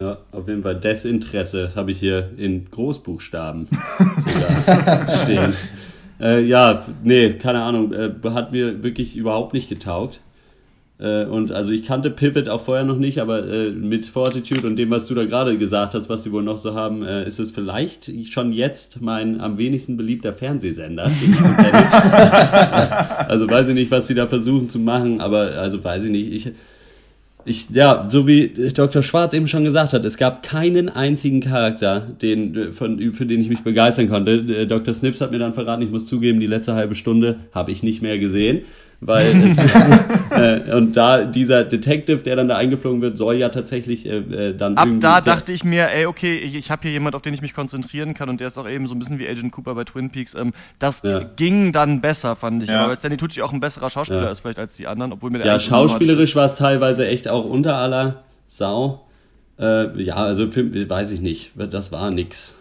S1: Ja, auf jeden Fall Desinteresse habe ich hier in Großbuchstaben stehen. Äh, ja, nee, keine Ahnung, äh, hat mir wirklich überhaupt nicht getaugt. Äh, und also ich kannte Pivot auch vorher noch nicht, aber äh, mit Fortitude und dem, was du da gerade gesagt hast, was sie wohl noch so haben, äh, ist es vielleicht schon jetzt mein am wenigsten beliebter Fernsehsender. also weiß ich nicht, was sie da versuchen zu machen, aber also weiß ich nicht. Ich, ich, ja, so wie Dr. Schwarz eben schon gesagt hat, es gab keinen einzigen Charakter, den, von, für den ich mich begeistern konnte. Dr. Snips hat mir dann verraten, ich muss zugeben, die letzte halbe Stunde habe ich nicht mehr gesehen weil es, äh, und da dieser Detective, der dann da eingeflogen wird, soll ja tatsächlich äh, äh dann
S4: ab da dachte ich mir, ey okay, ich, ich habe hier jemand, auf den ich mich konzentrieren kann und der ist auch eben so ein bisschen wie Agent Cooper bei Twin Peaks. Ähm, das ja. ging dann besser, fand ich. Ja. Aber Stanley Tucci auch ein besserer Schauspieler ja. ist vielleicht als die anderen, obwohl mir der
S1: ja schauspielerisch war es teilweise echt auch unter aller Sau. Äh, ja, also weiß ich nicht, das war nix.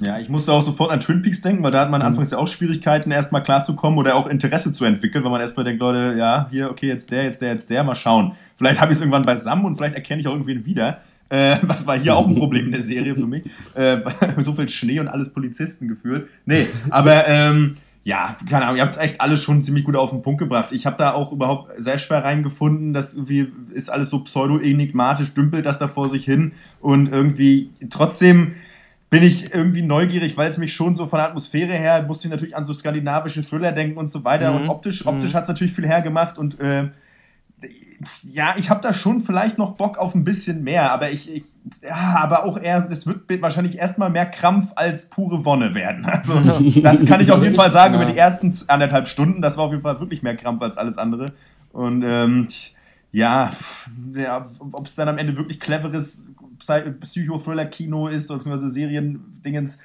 S2: Ja, ich musste auch sofort an Twin Peaks denken, weil da hat man mhm. anfangs ja auch Schwierigkeiten, erstmal klarzukommen oder auch Interesse zu entwickeln, weil man erstmal denkt, Leute, ja, hier, okay, jetzt der, jetzt der, jetzt der, mal schauen. Vielleicht habe ich es irgendwann beisammen und vielleicht erkenne ich auch irgendwen wieder. Äh, was war hier auch ein Problem in der Serie für mich. Äh, so viel Schnee und alles Polizisten gefühlt. Nee, aber ähm, ja, keine Ahnung, ihr habt es echt alles schon ziemlich gut auf den Punkt gebracht. Ich habe da auch überhaupt sehr schwer reingefunden, dass irgendwie ist alles so pseudo-enigmatisch, dümpelt das da vor sich hin und irgendwie trotzdem bin ich irgendwie neugierig, weil es mich schon so von der Atmosphäre her, musste ich natürlich an so skandinavische Thriller denken und so weiter. Mhm. Und optisch, optisch mhm. hat es natürlich viel hergemacht und äh, ja, ich habe da schon vielleicht noch Bock auf ein bisschen mehr, aber ich, ich ja, aber auch eher, das wird wahrscheinlich erstmal mehr Krampf als pure Wonne werden. Also, das kann ich auf jeden Fall sagen über die ersten anderthalb Stunden. Das war auf jeden Fall wirklich mehr Krampf als alles andere. Und ähm, ja, ja ob es dann am Ende wirklich cleveres Psychothriller-Kino ist, beziehungsweise Serien-Dingens,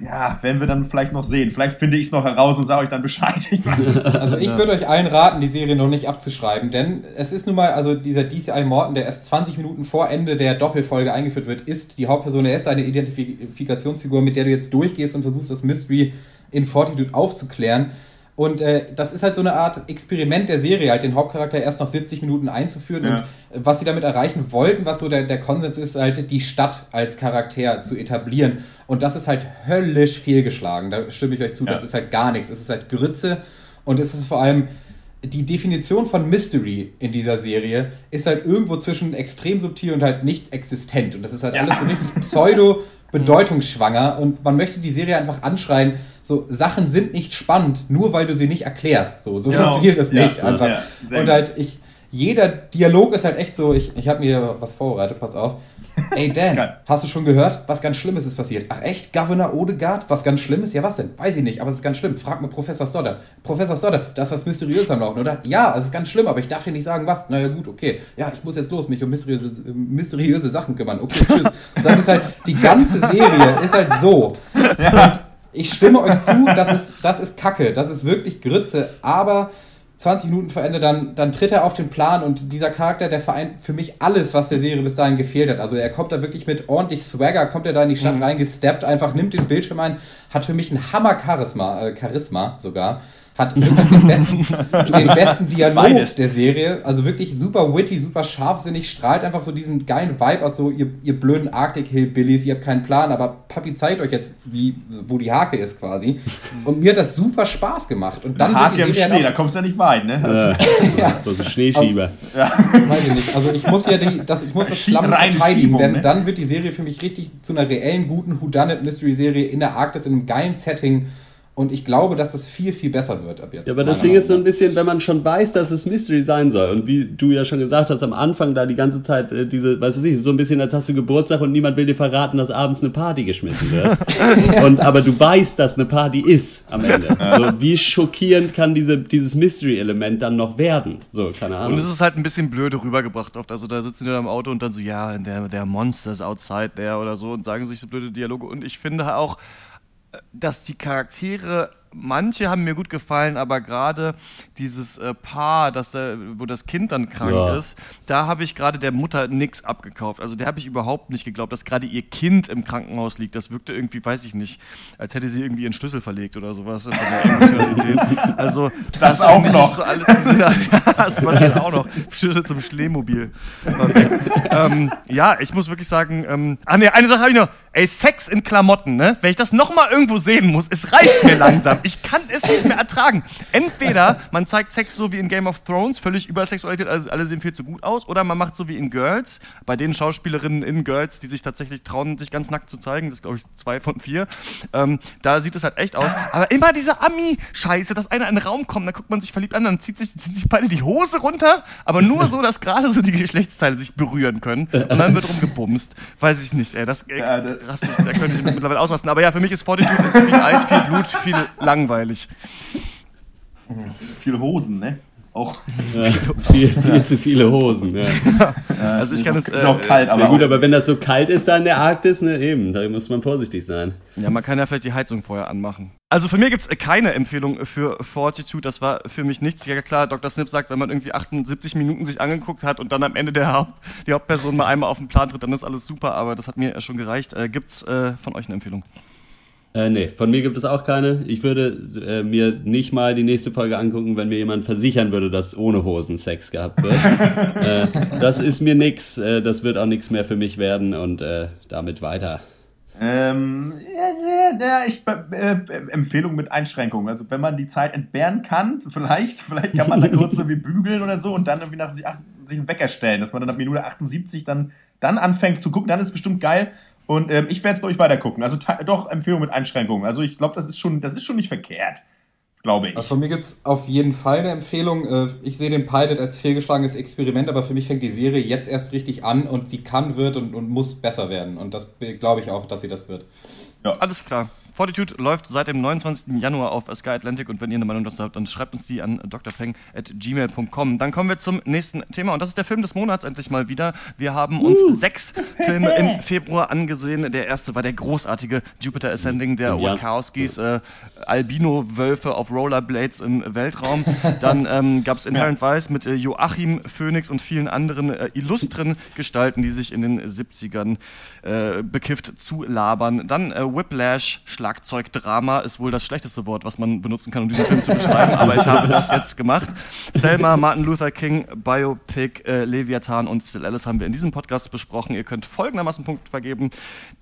S2: ja, werden wir dann vielleicht noch sehen. Vielleicht finde ich es noch heraus und sage euch dann Bescheid.
S5: also ich würde euch allen raten, die Serie noch nicht abzuschreiben, denn es ist nun mal, also dieser DCI Morton, der erst 20 Minuten vor Ende der Doppelfolge eingeführt wird, ist die Hauptperson, er ist eine Identifikationsfigur, mit der du jetzt durchgehst und versuchst, das Mystery in Fortitude aufzuklären. Und äh, das ist halt so eine Art Experiment der Serie, halt den Hauptcharakter erst nach 70 Minuten einzuführen. Ja. Und äh, was sie damit erreichen wollten, was so der, der Konsens ist, halt die Stadt als Charakter zu etablieren. Und das ist halt höllisch fehlgeschlagen. Da stimme ich euch zu. Ja. Das ist halt gar nichts. Es ist halt Grütze. Und es ist vor allem die Definition von Mystery in dieser Serie ist halt irgendwo zwischen extrem subtil und halt nicht existent. Und das ist halt ja. alles so richtig pseudo bedeutungsschwanger und man möchte die Serie einfach anschreien, so Sachen sind nicht spannend, nur weil du sie nicht erklärst. So, so genau. funktioniert das nicht ja, einfach. Ja, und halt, ich, jeder Dialog ist halt echt so, ich, ich habe mir was vorbereitet, pass auf. Ey Dan, hast du schon gehört? Was ganz Schlimmes ist passiert. Ach echt? Governor Odegaard? Was ganz Schlimmes? Ja, was denn? Weiß ich nicht, aber es ist ganz schlimm. Frag mal Professor Stoddard. Professor Stoddard, da ist was Mysteriöses am Laufen, oder? Ja, es ist ganz schlimm, aber ich darf dir nicht sagen, was. Naja, gut, okay. Ja, ich muss jetzt los, mich um mysteriöse, mysteriöse Sachen kümmern. Okay, tschüss. Das ist halt, die ganze Serie ist halt so. Und ich stimme euch zu, das ist, das ist Kacke, das ist wirklich Grütze, aber 20 Minuten vor Ende, dann, dann tritt er auf den Plan und dieser Charakter, der vereint für mich alles, was der Serie bis dahin gefehlt hat. Also er kommt da wirklich mit ordentlich Swagger, kommt er da in die Stadt mhm. reingesteppt, einfach nimmt den Bildschirm ein, hat für mich ein Hammer-Charisma, äh, Charisma sogar hat wirklich den besten, den besten Dialog Beides. der Serie. Also wirklich super witty, super scharfsinnig, strahlt einfach so diesen geilen Vibe aus, so ihr, ihr blöden Arctic Hillbillies, ihr habt keinen Plan, aber Papi zeigt euch jetzt, wie, wo die Hake ist quasi. Und mir hat das super Spaß gemacht. Und dann
S2: Hake im Schnee, da kommst du ja nicht weit, ne?
S1: Ja. ja. So ein Schneeschieber.
S5: Ja. Weiß ich nicht. Also ich muss ja die, das, ich muss das Schlamm verteidigen, denn ne? dann wird die Serie für mich richtig zu einer reellen, guten Whodunit-Mystery-Serie in der Arktis in einem geilen Setting und ich glaube, dass das viel, viel besser wird ab jetzt.
S1: Ja, aber das Ding ist so ein bisschen, wenn man schon weiß, dass es Mystery sein soll. Und wie du ja schon gesagt hast, am Anfang da die ganze Zeit äh, diese, weißt du nicht, so ein bisschen, als hast du Geburtstag und niemand will dir verraten, dass abends eine Party geschmissen wird. und, aber du weißt, dass eine Party ist am Ende. So, wie schockierend kann diese, dieses Mystery-Element dann noch werden? So, keine Ahnung.
S4: Und es ist halt ein bisschen blöde rübergebracht oft. Also da sitzen die dann im Auto und dann so, ja, der, der Monster ist outside there oder so und sagen sich so blöde Dialoge. Und ich finde auch, dass die Charaktere manche haben mir gut gefallen, aber gerade dieses äh, Paar, das, äh, wo das Kind dann krank ja. ist, da habe ich gerade der Mutter nichts abgekauft. Also der habe ich überhaupt nicht geglaubt, dass gerade ihr Kind im Krankenhaus liegt. Das wirkte irgendwie, weiß ich nicht, als hätte sie irgendwie ihren Schlüssel verlegt oder sowas. Also
S2: das, das auch noch. So alles,
S4: das passiert auch noch. Schlüssel zum Schleemobil. ähm, ja, ich muss wirklich sagen, ähm, ah ne, eine Sache habe ich noch. Ey, Sex in Klamotten, ne? Wenn ich das nochmal irgendwo sehen muss, es reicht mir langsam. Ich kann es nicht mehr ertragen. Entweder man zeigt Sex so wie in Game of Thrones, völlig übersexualisiert, also alle sehen viel zu gut aus, oder man macht so wie in Girls, bei den Schauspielerinnen in Girls, die sich tatsächlich trauen, sich ganz nackt zu zeigen, das ist glaube ich zwei von vier, ähm, da sieht es halt echt aus. Aber immer diese Ami-Scheiße, dass einer in den Raum kommt, dann guckt man sich verliebt an, dann zieht sich, ziehen sich beide die Hose runter, aber nur so, dass gerade so die Geschlechtsteile sich berühren können und dann wird rumgebumst. Weiß ich nicht, ey, das, ey, ja, raste ich, da könnte ich mittlerweile ausrasten. Aber ja, für mich ist Fortitude ist viel Eis, viel Blut, viel langweilig.
S2: Viel Hosen, ne? Auch.
S1: Ja, viel, viel zu viele Hosen, ja.
S4: also ich kann es.
S2: Ist auch kalt,
S1: aber. Ja, gut, aber wenn das so kalt ist da in der Arktis, ne, eben, da muss man vorsichtig sein.
S4: Ja, man kann ja vielleicht die Heizung vorher anmachen. Also für mir gibt es keine Empfehlung für Fortitude, das war für mich nichts. Ja klar, Dr. Snip sagt, wenn man irgendwie 78 Minuten sich angeguckt hat und dann am Ende der Haupt, die Hauptperson mal einmal auf den Plan tritt, dann ist alles super, aber das hat mir schon gereicht. Äh, gibt's äh, von euch eine Empfehlung?
S1: Äh, nee, von mir gibt es auch keine. Ich würde äh, mir nicht mal die nächste Folge angucken, wenn mir jemand versichern würde, dass ohne Hosen Sex gehabt wird. äh, das ist mir nix. Äh, das wird auch nichts mehr für mich werden und äh, damit weiter.
S2: Ähm, ja, ja, ich, äh, Empfehlung mit Einschränkungen. Also wenn man die Zeit entbehren kann, vielleicht, vielleicht kann man da kurz so wie bügeln oder so und dann irgendwie nach sich, sich einen Wecker stellen, dass man dann ab Minute 78 dann, dann anfängt zu gucken, dann ist es bestimmt geil. Und ähm, ich werde es, glaube ich, weiter gucken. Also doch Empfehlung mit Einschränkungen. Also ich glaube, das ist schon, das ist schon nicht verkehrt. Glaube ich.
S5: Also von mir gibt es auf jeden Fall eine Empfehlung. Äh, ich sehe den Pilot als fehlgeschlagenes Experiment, aber für mich fängt die Serie jetzt erst richtig an und sie kann, wird und, und muss besser werden. Und das glaube ich auch, dass sie das wird.
S4: Ja. Alles klar. Fortitude läuft seit dem 29. Januar auf Sky Atlantic und wenn ihr eine Meinung dazu habt, dann schreibt uns die an drpeng.gmail.com. Dann kommen wir zum nächsten Thema und das ist der Film des Monats endlich mal wieder. Wir haben uns uh. sechs Filme im Februar angesehen. Der erste war der großartige Jupiter Ascending der ja. Wachowskis, äh, Albino-Wölfe auf Rollerblades im Weltraum. Dann ähm, gab es Inherent ja. Vice mit äh, Joachim Phoenix und vielen anderen äh, illustren Gestalten, die sich in den 70ern äh, bekifft zu labern. Dann äh, Whiplash, Schlagzeugdrama ist wohl das schlechteste Wort, was man benutzen kann, um diesen Film zu beschreiben, aber ich habe das jetzt gemacht. Selma, Martin Luther King, Biopic, äh, Leviathan und Still Alice haben wir in diesem Podcast besprochen. Ihr könnt folgendermaßen Punkte vergeben.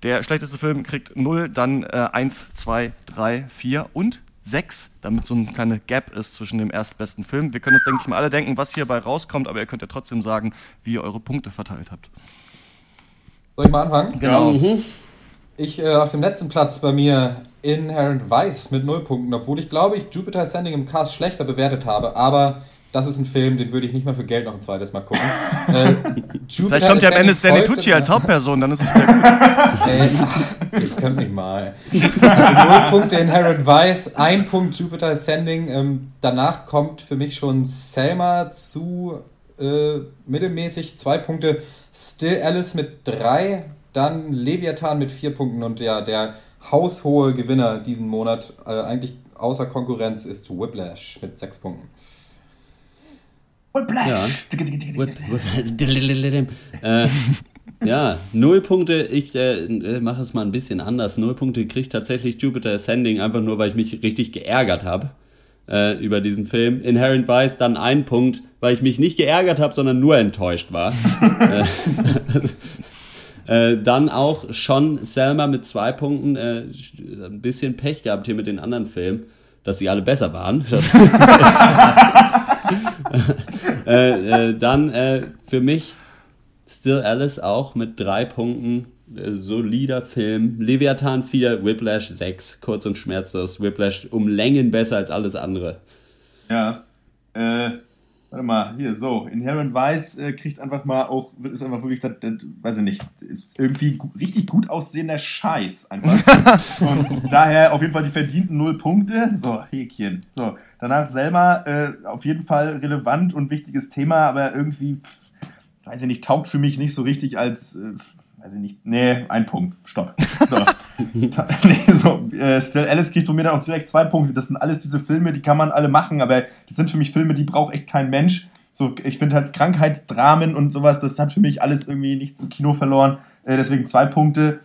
S4: Der schlechteste Film kriegt 0, dann äh, 1, 2, 3, 4 und 6, damit so ein kleiner Gap ist zwischen dem erstbesten Film. Wir können uns, denke ich mal, alle denken, was hierbei rauskommt, aber ihr könnt ja trotzdem sagen, wie ihr eure Punkte verteilt habt.
S5: Soll ich mal anfangen?
S4: Genau. Ja. Mhm.
S5: Ich äh, auf dem letzten Platz bei mir Inherent Vice mit 0 Punkten, obwohl ich glaube, ich Jupiter Ascending im Cast schlechter bewertet habe, aber das ist ein Film, den würde ich nicht mal für Geld noch ein zweites Mal gucken. äh,
S4: Vielleicht kommt ja am Ende Stanley Tucci als Hauptperson, dann ist es wieder gut.
S5: Ey, ach, ihr könnt mich mal. Also 0 Punkte Inherent Vice, 1 Punkt Jupiter Ascending. Ähm, danach kommt für mich schon Selma zu äh, mittelmäßig, 2 Punkte Still Alice mit 3 dann Leviathan mit vier Punkten und ja, der haushohe Gewinner diesen Monat, äh, eigentlich außer Konkurrenz, ist Whiplash mit sechs Punkten.
S2: Whiplash.
S1: Ja. äh, ja, null Punkte. Ich äh, mache es mal ein bisschen anders. Null Punkte kriegt tatsächlich Jupiter Ascending, einfach nur, weil ich mich richtig geärgert habe äh, über diesen Film. Inherent Vice dann ein Punkt, weil ich mich nicht geärgert habe, sondern nur enttäuscht war. äh, äh, dann auch schon Selma mit zwei Punkten. Äh, ein bisschen Pech gehabt hier mit den anderen Filmen, dass sie alle besser waren. Äh, äh, dann für mich Still Alice auch mit drei Punkten. Äh, solider Film. Leviathan 4, Whiplash 6. Kurz und schmerzlos. Whiplash um Längen besser als alles andere.
S2: Ja. Äh, warte mal, hier, so. Inherent Vice äh, kriegt einfach mal auch, ist einfach wirklich, das, das, weiß ich nicht, irgendwie richtig gut aussehender Scheiß einfach. und daher auf jeden Fall die verdienten null Punkte. So, Häkchen. So, danach Selma, äh, auf jeden Fall relevant und wichtiges Thema, aber irgendwie. Pff, weiß ich nicht, taugt für mich nicht so richtig als, äh, weiß ich nicht, nee, ein Punkt, stopp. So, nee, so äh, Still Alice kriegt von mir dann auch direkt zwei Punkte. Das sind alles diese Filme, die kann man alle machen, aber das sind für mich Filme, die braucht echt kein Mensch. So, ich finde halt Krankheitsdramen und sowas, das hat für mich alles irgendwie nichts im Kino verloren. Äh, deswegen zwei Punkte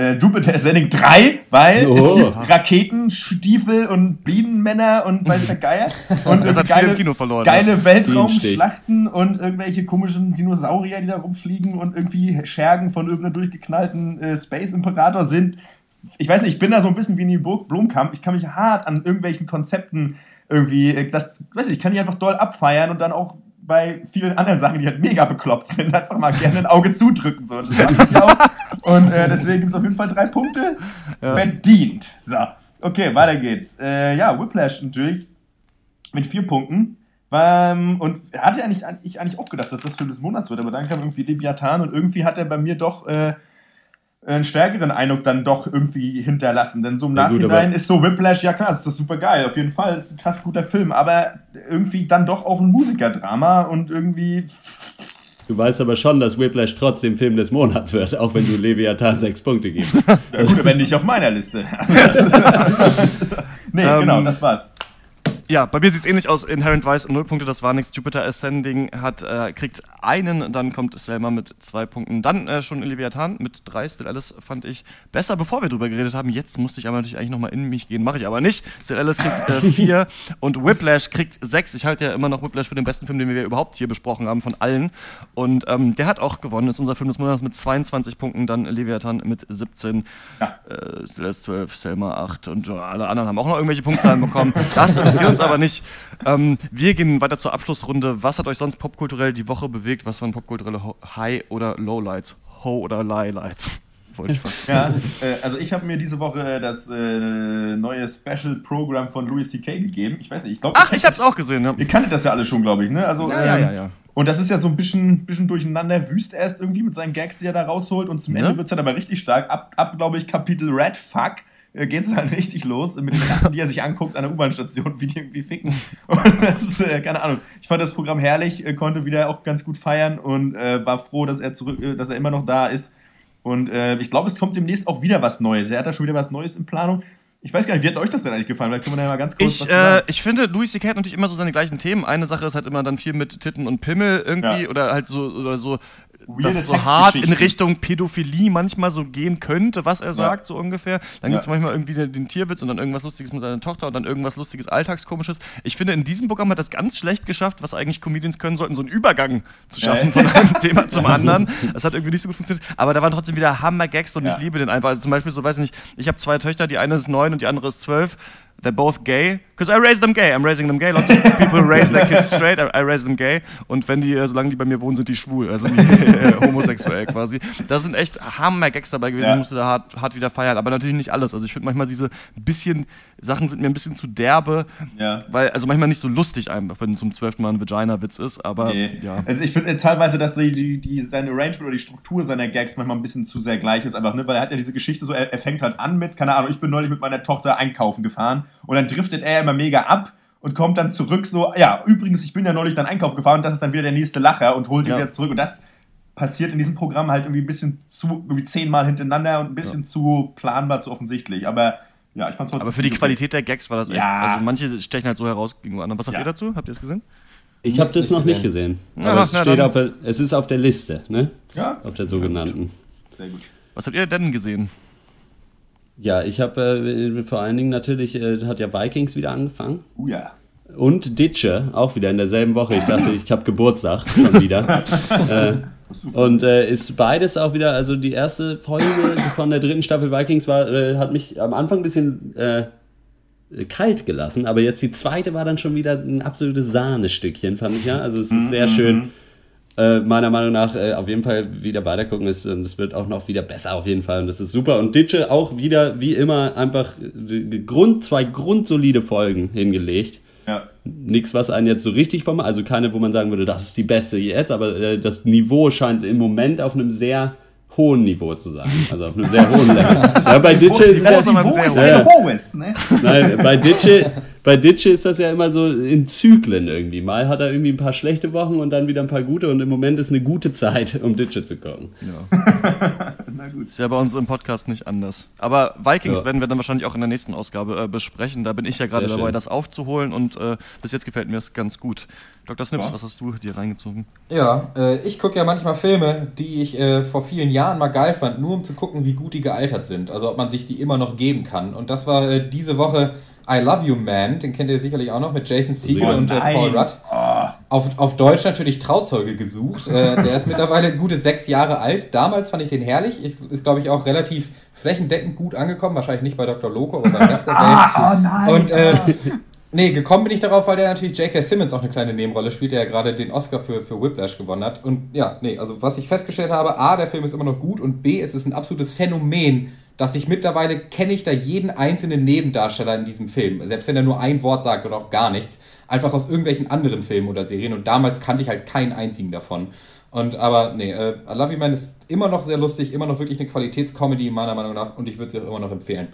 S2: äh, Jupiter Ascending 3, weil oh. es gibt Raketenstiefel und Bienenmänner und weiß der Geier. Und
S4: das hat geile, viel im Kino verloren.
S2: Geile ja. Weltraumschlachten und irgendwelche komischen Dinosaurier, die da rumfliegen und irgendwie Schergen von irgendeinem durchgeknallten äh, Space Imperator sind. Ich weiß nicht, ich bin da so ein bisschen wie in Burg Blomkamp. Ich kann mich hart an irgendwelchen Konzepten irgendwie, äh, das, weiß nicht, ich kann die einfach doll abfeiern und dann auch bei vielen anderen Sachen, die halt mega bekloppt sind, einfach mal gerne ein Auge zudrücken. So. Und äh, deswegen gibt es auf jeden Fall drei Punkte. Ja. Verdient. So. Okay, weiter geht's. Äh, ja, Whiplash natürlich mit vier Punkten. Ähm, und hatte eigentlich, ich eigentlich auch gedacht, dass das Film des Monats wird, aber dann kam irgendwie Leviathan und irgendwie hat er bei mir doch äh, einen stärkeren Eindruck dann doch irgendwie hinterlassen. Denn so im ja, Nachhinein gut, ist so Whiplash, ja klar, das ist das super geil, auf jeden Fall, ist ein krass guter Film, aber irgendwie dann doch auch ein Musikerdrama und irgendwie.
S1: Du weißt aber schon, dass Whiplash trotzdem Film des Monats wird, auch wenn du Leviathan sechs Punkte gibst.
S2: ja gut, wenn nicht auf meiner Liste. nee, um, genau, ähm, das war's.
S4: Ja, bei mir sieht es ähnlich aus. Inherent Vice, null Punkte, das war nichts. Jupiter Ascending hat, äh, kriegt einen, dann kommt Selma mit zwei Punkten. Dann äh, schon Leviathan mit drei. Still Alice fand ich besser, bevor wir drüber geredet haben. Jetzt musste ich aber natürlich eigentlich nochmal in mich gehen. Mache ich aber nicht. Still Alice kriegt äh, vier und Whiplash kriegt sechs. Ich halte ja immer noch Whiplash für den besten Film, den wir überhaupt hier besprochen haben von allen. Und ähm, der hat auch gewonnen. Das ist unser Film des Monats mit 22 Punkten. Dann Leviathan mit 17. Ja. Äh, Still Alice 12, Selma 8 und alle anderen haben auch noch irgendwelche Punktzahlen bekommen. Das interessiert uns uns aber nicht. Ähm, wir gehen weiter zur Abschlussrunde. Was hat euch sonst popkulturell die Woche bewegt? Was waren popkulturelle High- oder Lowlights? Ho- oder Lowlights?
S2: ja, äh, also ich habe mir diese Woche äh, das äh, neue Special Program von Louis C.K. gegeben. Ich weiß nicht, ich glaube.
S4: Ach, ich habe es auch gesehen. Ja.
S2: Ihr kanntet das ja alle schon, glaube ich, ne? Also,
S4: ja, ähm, ja, ja, ja.
S2: Und das ist ja so ein bisschen, bisschen durcheinander wüst erst irgendwie mit seinen Gags, die er da rausholt. Und zum Ende wird es dann aber richtig stark. Ab, ab glaube ich, Kapitel Red Fuck äh, geht es halt richtig los mit den Sachen, die er sich anguckt an der U-Bahn-Station, wie die irgendwie ficken. Und das ist, äh, keine Ahnung. Ich fand das Programm herrlich, äh, konnte wieder auch ganz gut feiern und äh, war froh, dass er zurück, äh, dass er immer noch da ist. Und äh, ich glaube, es kommt demnächst auch wieder was Neues. Er hat da schon wieder was Neues in Planung. Ich weiß gar nicht, wie hat euch das denn eigentlich gefallen? Vielleicht können wir da mal ganz kurz
S4: ich, äh, ich finde, Louis C.K. hat natürlich immer so seine gleichen Themen. Eine Sache ist halt immer dann viel mit Titten und Pimmel irgendwie ja. oder halt so, oder so dass es so hart in Richtung Pädophilie manchmal so gehen könnte, was er sagt, ja. so ungefähr. Dann ja. gibt es manchmal irgendwie den, den, Tierwitz und dann irgendwas Lustiges mit seiner Tochter und dann irgendwas Lustiges, Alltagskomisches. Ich finde, in diesem Programm hat das ganz schlecht geschafft, was eigentlich Comedians können sollten, so einen Übergang zu schaffen ja. von einem Thema zum anderen. Das hat irgendwie nicht so gut funktioniert. Aber da waren trotzdem wieder Hammer-Gags und ich liebe den einfach. Also zum Beispiel, so weiß ich nicht, ich habe zwei Töchter, die eine ist neun und die andere ist zwölf. They're both gay. Because I raise them gay. I'm raising them gay. Lots of people raise their kids straight. I, I raise them gay. Und wenn die, äh, solange die bei mir wohnen, sind die schwul. Also die, äh, homosexuell quasi. Da sind echt Hammer-Gags dabei gewesen. Ja. Ich musste da hart, hart wieder feiern. Aber natürlich nicht alles. Also ich finde manchmal diese bisschen, Sachen sind mir ein bisschen zu derbe. Ja. Weil, also manchmal nicht so lustig einfach, wenn zum zwölften Mal ein Vagina-Witz ist. Aber nee. ja.
S2: Also ich finde teilweise, dass die, die, die, seine Arrangement oder die Struktur seiner Gags manchmal ein bisschen zu sehr gleich ist. Einfach, ne? Weil er hat ja diese Geschichte so, er, er fängt halt an mit, keine Ahnung, ich bin neulich mit meiner Tochter einkaufen gefahren und dann driftet er immer mega ab und kommt dann zurück so, ja, übrigens, ich bin ja neulich dann Einkauf gefahren und das ist dann wieder der nächste Lacher und holt ihn ja. wieder zurück und das passiert in diesem Programm halt irgendwie ein bisschen zu, irgendwie zehnmal hintereinander und ein bisschen ja. zu planbar, zu offensichtlich, aber ja, ich fand's
S4: Aber für die Qualität der Gags war das echt, ja. also manche stechen halt so heraus gegenüber anderen. Was sagt ja. ihr dazu? Habt ihr es gesehen?
S1: Ich habe das noch nicht
S5: gesehen.
S1: Aber es,
S4: na
S1: steht auf der, es ist auf der Liste, ne?
S2: Ja.
S1: Auf der sogenannten.
S2: Sehr gut.
S4: Was habt ihr denn gesehen?
S1: Ja, ich habe äh, vor allen Dingen natürlich, äh, hat ja Vikings wieder angefangen.
S2: Uh, ja.
S1: Und Ditsche, auch wieder in derselben Woche. Ich dachte, ich habe Geburtstag schon wieder. äh, und äh, ist beides auch wieder, also die erste Folge von der dritten Staffel Vikings war, äh, hat mich am Anfang ein bisschen äh, kalt gelassen, aber jetzt die zweite war dann schon wieder ein absolutes Sahnestückchen, fand ich ja. Also es ist sehr schön. Äh, meiner Meinung nach äh, auf jeden Fall wieder weitergucken ist und es wird auch noch wieder besser auf jeden Fall und das ist super und Ditsche auch wieder wie immer einfach die, die Grund zwei grundsolide Folgen hingelegt
S2: Ja.
S1: nichts, was einen jetzt so richtig vom, also keine, wo man sagen würde, das ist die beste jetzt, aber äh, das Niveau scheint im Moment auf einem sehr hohen Niveau zu sein. Also auf einem sehr hohen Level. Ja, bei Ditsche ist
S2: das
S1: ja,
S2: Niveau ist
S1: Ja.
S2: ein hohes, ne?
S1: Nein, bei Ditsche, bei Ditsche ist das ja immer so in Zyklen irgendwie. Mal hat er irgendwie ein paar schlechte Wochen und dann wieder ein paar gute und im Moment ist eine gute Zeit, um Ditsche zu gucken.
S2: Na gut.
S4: Ist ja bei uns im Podcast nicht anders. Aber Vikings
S1: Ja.
S4: werden wir dann wahrscheinlich auch in der nächsten Ausgabe äh, besprechen. Da bin ich ja gerade dabei,
S1: schön.
S4: das aufzuholen und äh, bis jetzt gefällt mir es ganz gut. Dr. Snips,
S2: Ja.
S4: was hast du dir reingezogen?
S5: Ja, äh, ich gucke ja manchmal Filme, die ich äh, vor vielen Jahren mal geil fand, nur um zu gucken, wie gut die gealtert sind. Also ob man sich die immer noch geben kann. Und das war äh, diese Woche I Love You Man, den kennt ihr sicherlich auch noch, mit Jason Segel
S2: Oh
S5: und äh. Paul Rudd.
S2: Ah.
S5: Auf, auf Deutsch natürlich Trauzeuge gesucht. Äh, der ist mittlerweile gute sechs Jahre alt. Damals fand ich den herrlich. Ist, ist glaube ich, auch relativ flächendeckend gut angekommen. Wahrscheinlich nicht bei Dr. Loco, aber beim Rest.
S2: Ah, oh nein.
S5: Und äh, nee, gekommen bin ich darauf, weil der natürlich J.K. Simmons auch eine kleine Nebenrolle spielt, der ja gerade den Oscar für, für Whiplash gewonnen hat. Und ja, nee, also was ich festgestellt habe, A, der Film ist immer noch gut und B, es ist ein absolutes Phänomen, dass ich mittlerweile kenne ich da jeden einzelnen Nebendarsteller in diesem Film. Selbst wenn er nur ein Wort sagt oder auch gar nichts. Einfach aus irgendwelchen anderen Filmen oder Serien. Und damals kannte ich halt keinen einzigen davon. Und aber nee, äh, I Love You Man ist immer noch sehr lustig, immer noch wirklich eine Qualitätscomedy meiner Meinung nach und ich würde sie auch immer noch empfehlen.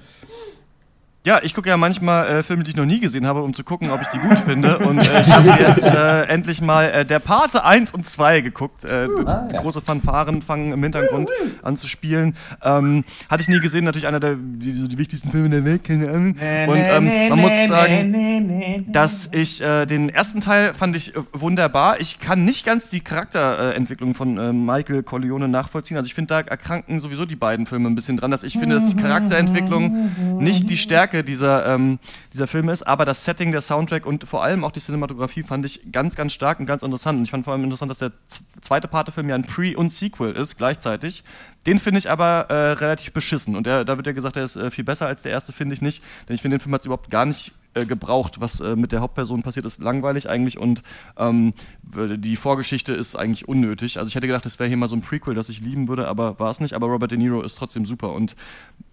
S4: Ja, ich gucke ja manchmal äh, Filme, die ich noch nie gesehen habe, um zu gucken, ob ich die gut finde. Und äh, ich habe jetzt äh, endlich mal äh, Der Pate 1 und 2 geguckt. Äh,
S5: Ah, ja.
S4: Große Fanfaren fangen im Hintergrund an zu spielen. Ähm, hatte ich nie gesehen, natürlich einer der die, so die wichtigsten Filme der Welt, keine Ahnung. Und ähm, man muss sagen, dass ich äh, den ersten Teil fand ich wunderbar. Ich kann nicht ganz die Charakterentwicklung von Michael Corleone nachvollziehen. Also ich finde, da erkranken sowieso die beiden Filme ein bisschen dran, dass ich finde, dass die Charakterentwicklung nicht die Stärke dieser, ähm, dieser Filme ist, aber das Setting, der Soundtrack und vor allem auch die Cinematografie fand ich ganz, ganz stark und ganz interessant. Und ich fand vor allem interessant, dass der zweite Pate-Film ja ein Pre- und Sequel ist gleichzeitig. Den finde ich aber äh, relativ beschissen. Und der, da wird ja gesagt, der ist äh, viel besser als der erste, finde ich nicht. Denn ich finde, den Film hat es überhaupt gar nicht äh, gebraucht. Was äh, mit der Hauptperson passiert, ist langweilig eigentlich und ähm, die Vorgeschichte ist eigentlich unnötig. Also ich hätte gedacht, das wäre hier mal so ein Prequel, das ich lieben würde, aber war es nicht. Aber Robert De Niro ist trotzdem super und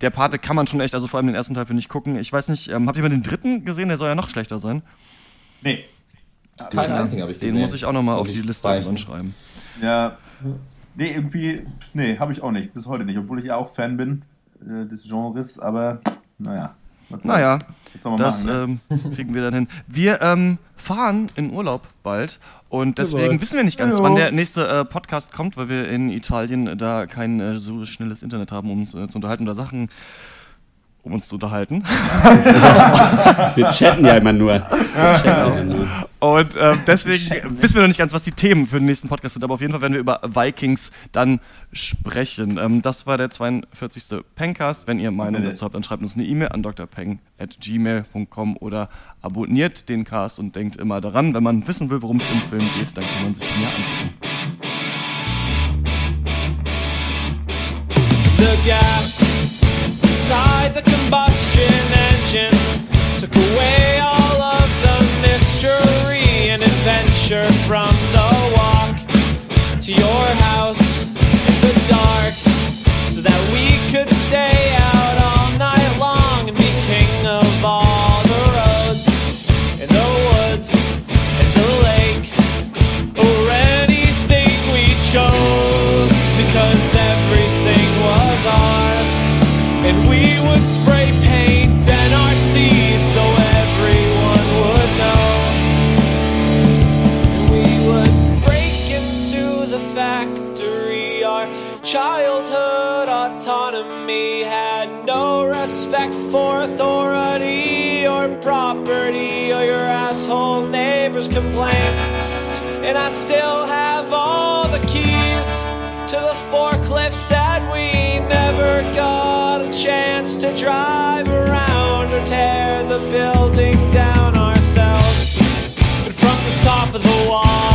S4: der Pate kann man schon echt, also vor allem den ersten Teil finde ich gucken. Ich weiß nicht, ähm, habt ihr mal den dritten gesehen? Der soll ja noch schlechter sein.
S2: Nee.
S5: Keinen einzigen habe ich gesehen.
S4: Den muss ich auch nochmal auf die Liste schreiben.
S2: Ja. Nee, irgendwie, nee, habe ich auch nicht. Bis heute nicht. Obwohl ich ja auch Fan bin äh, des Genres, aber naja.
S4: Naja, das
S2: machen, ne?
S4: ähm, kriegen wir dann hin. Wir ähm, fahren in Urlaub bald und deswegen wissen wir nicht ganz,
S2: Jo.
S4: wann der nächste äh, Podcast kommt, weil wir in Italien da kein äh, so schnelles Internet haben, um uns äh, zu unterhalten oder Sachen um uns zu unterhalten.
S1: Wir chatten ja immer nur. Wir chatten ja immer nur.
S4: Und ähm, deswegen wissen wir noch nicht ganz, was die Themen für den nächsten Podcast sind, aber auf jeden Fall werden wir über Vikings dann sprechen. Ähm, das war der 42. Pencast. Wenn ihr Meinung dazu habt, dann schreibt uns eine E-Mail an drpeng.gmail.com oder abonniert den Cast und denkt immer daran, wenn man wissen will, worum es im Film geht, dann kann man sich ja angucken.
S19: The gas inside the combustion engine. Took away all of the mystery and adventure from the walk to your complaints. And I still have all the keys to the forklifts that we never got a chance to drive around or tear the building down ourselves. But from the top of the wall,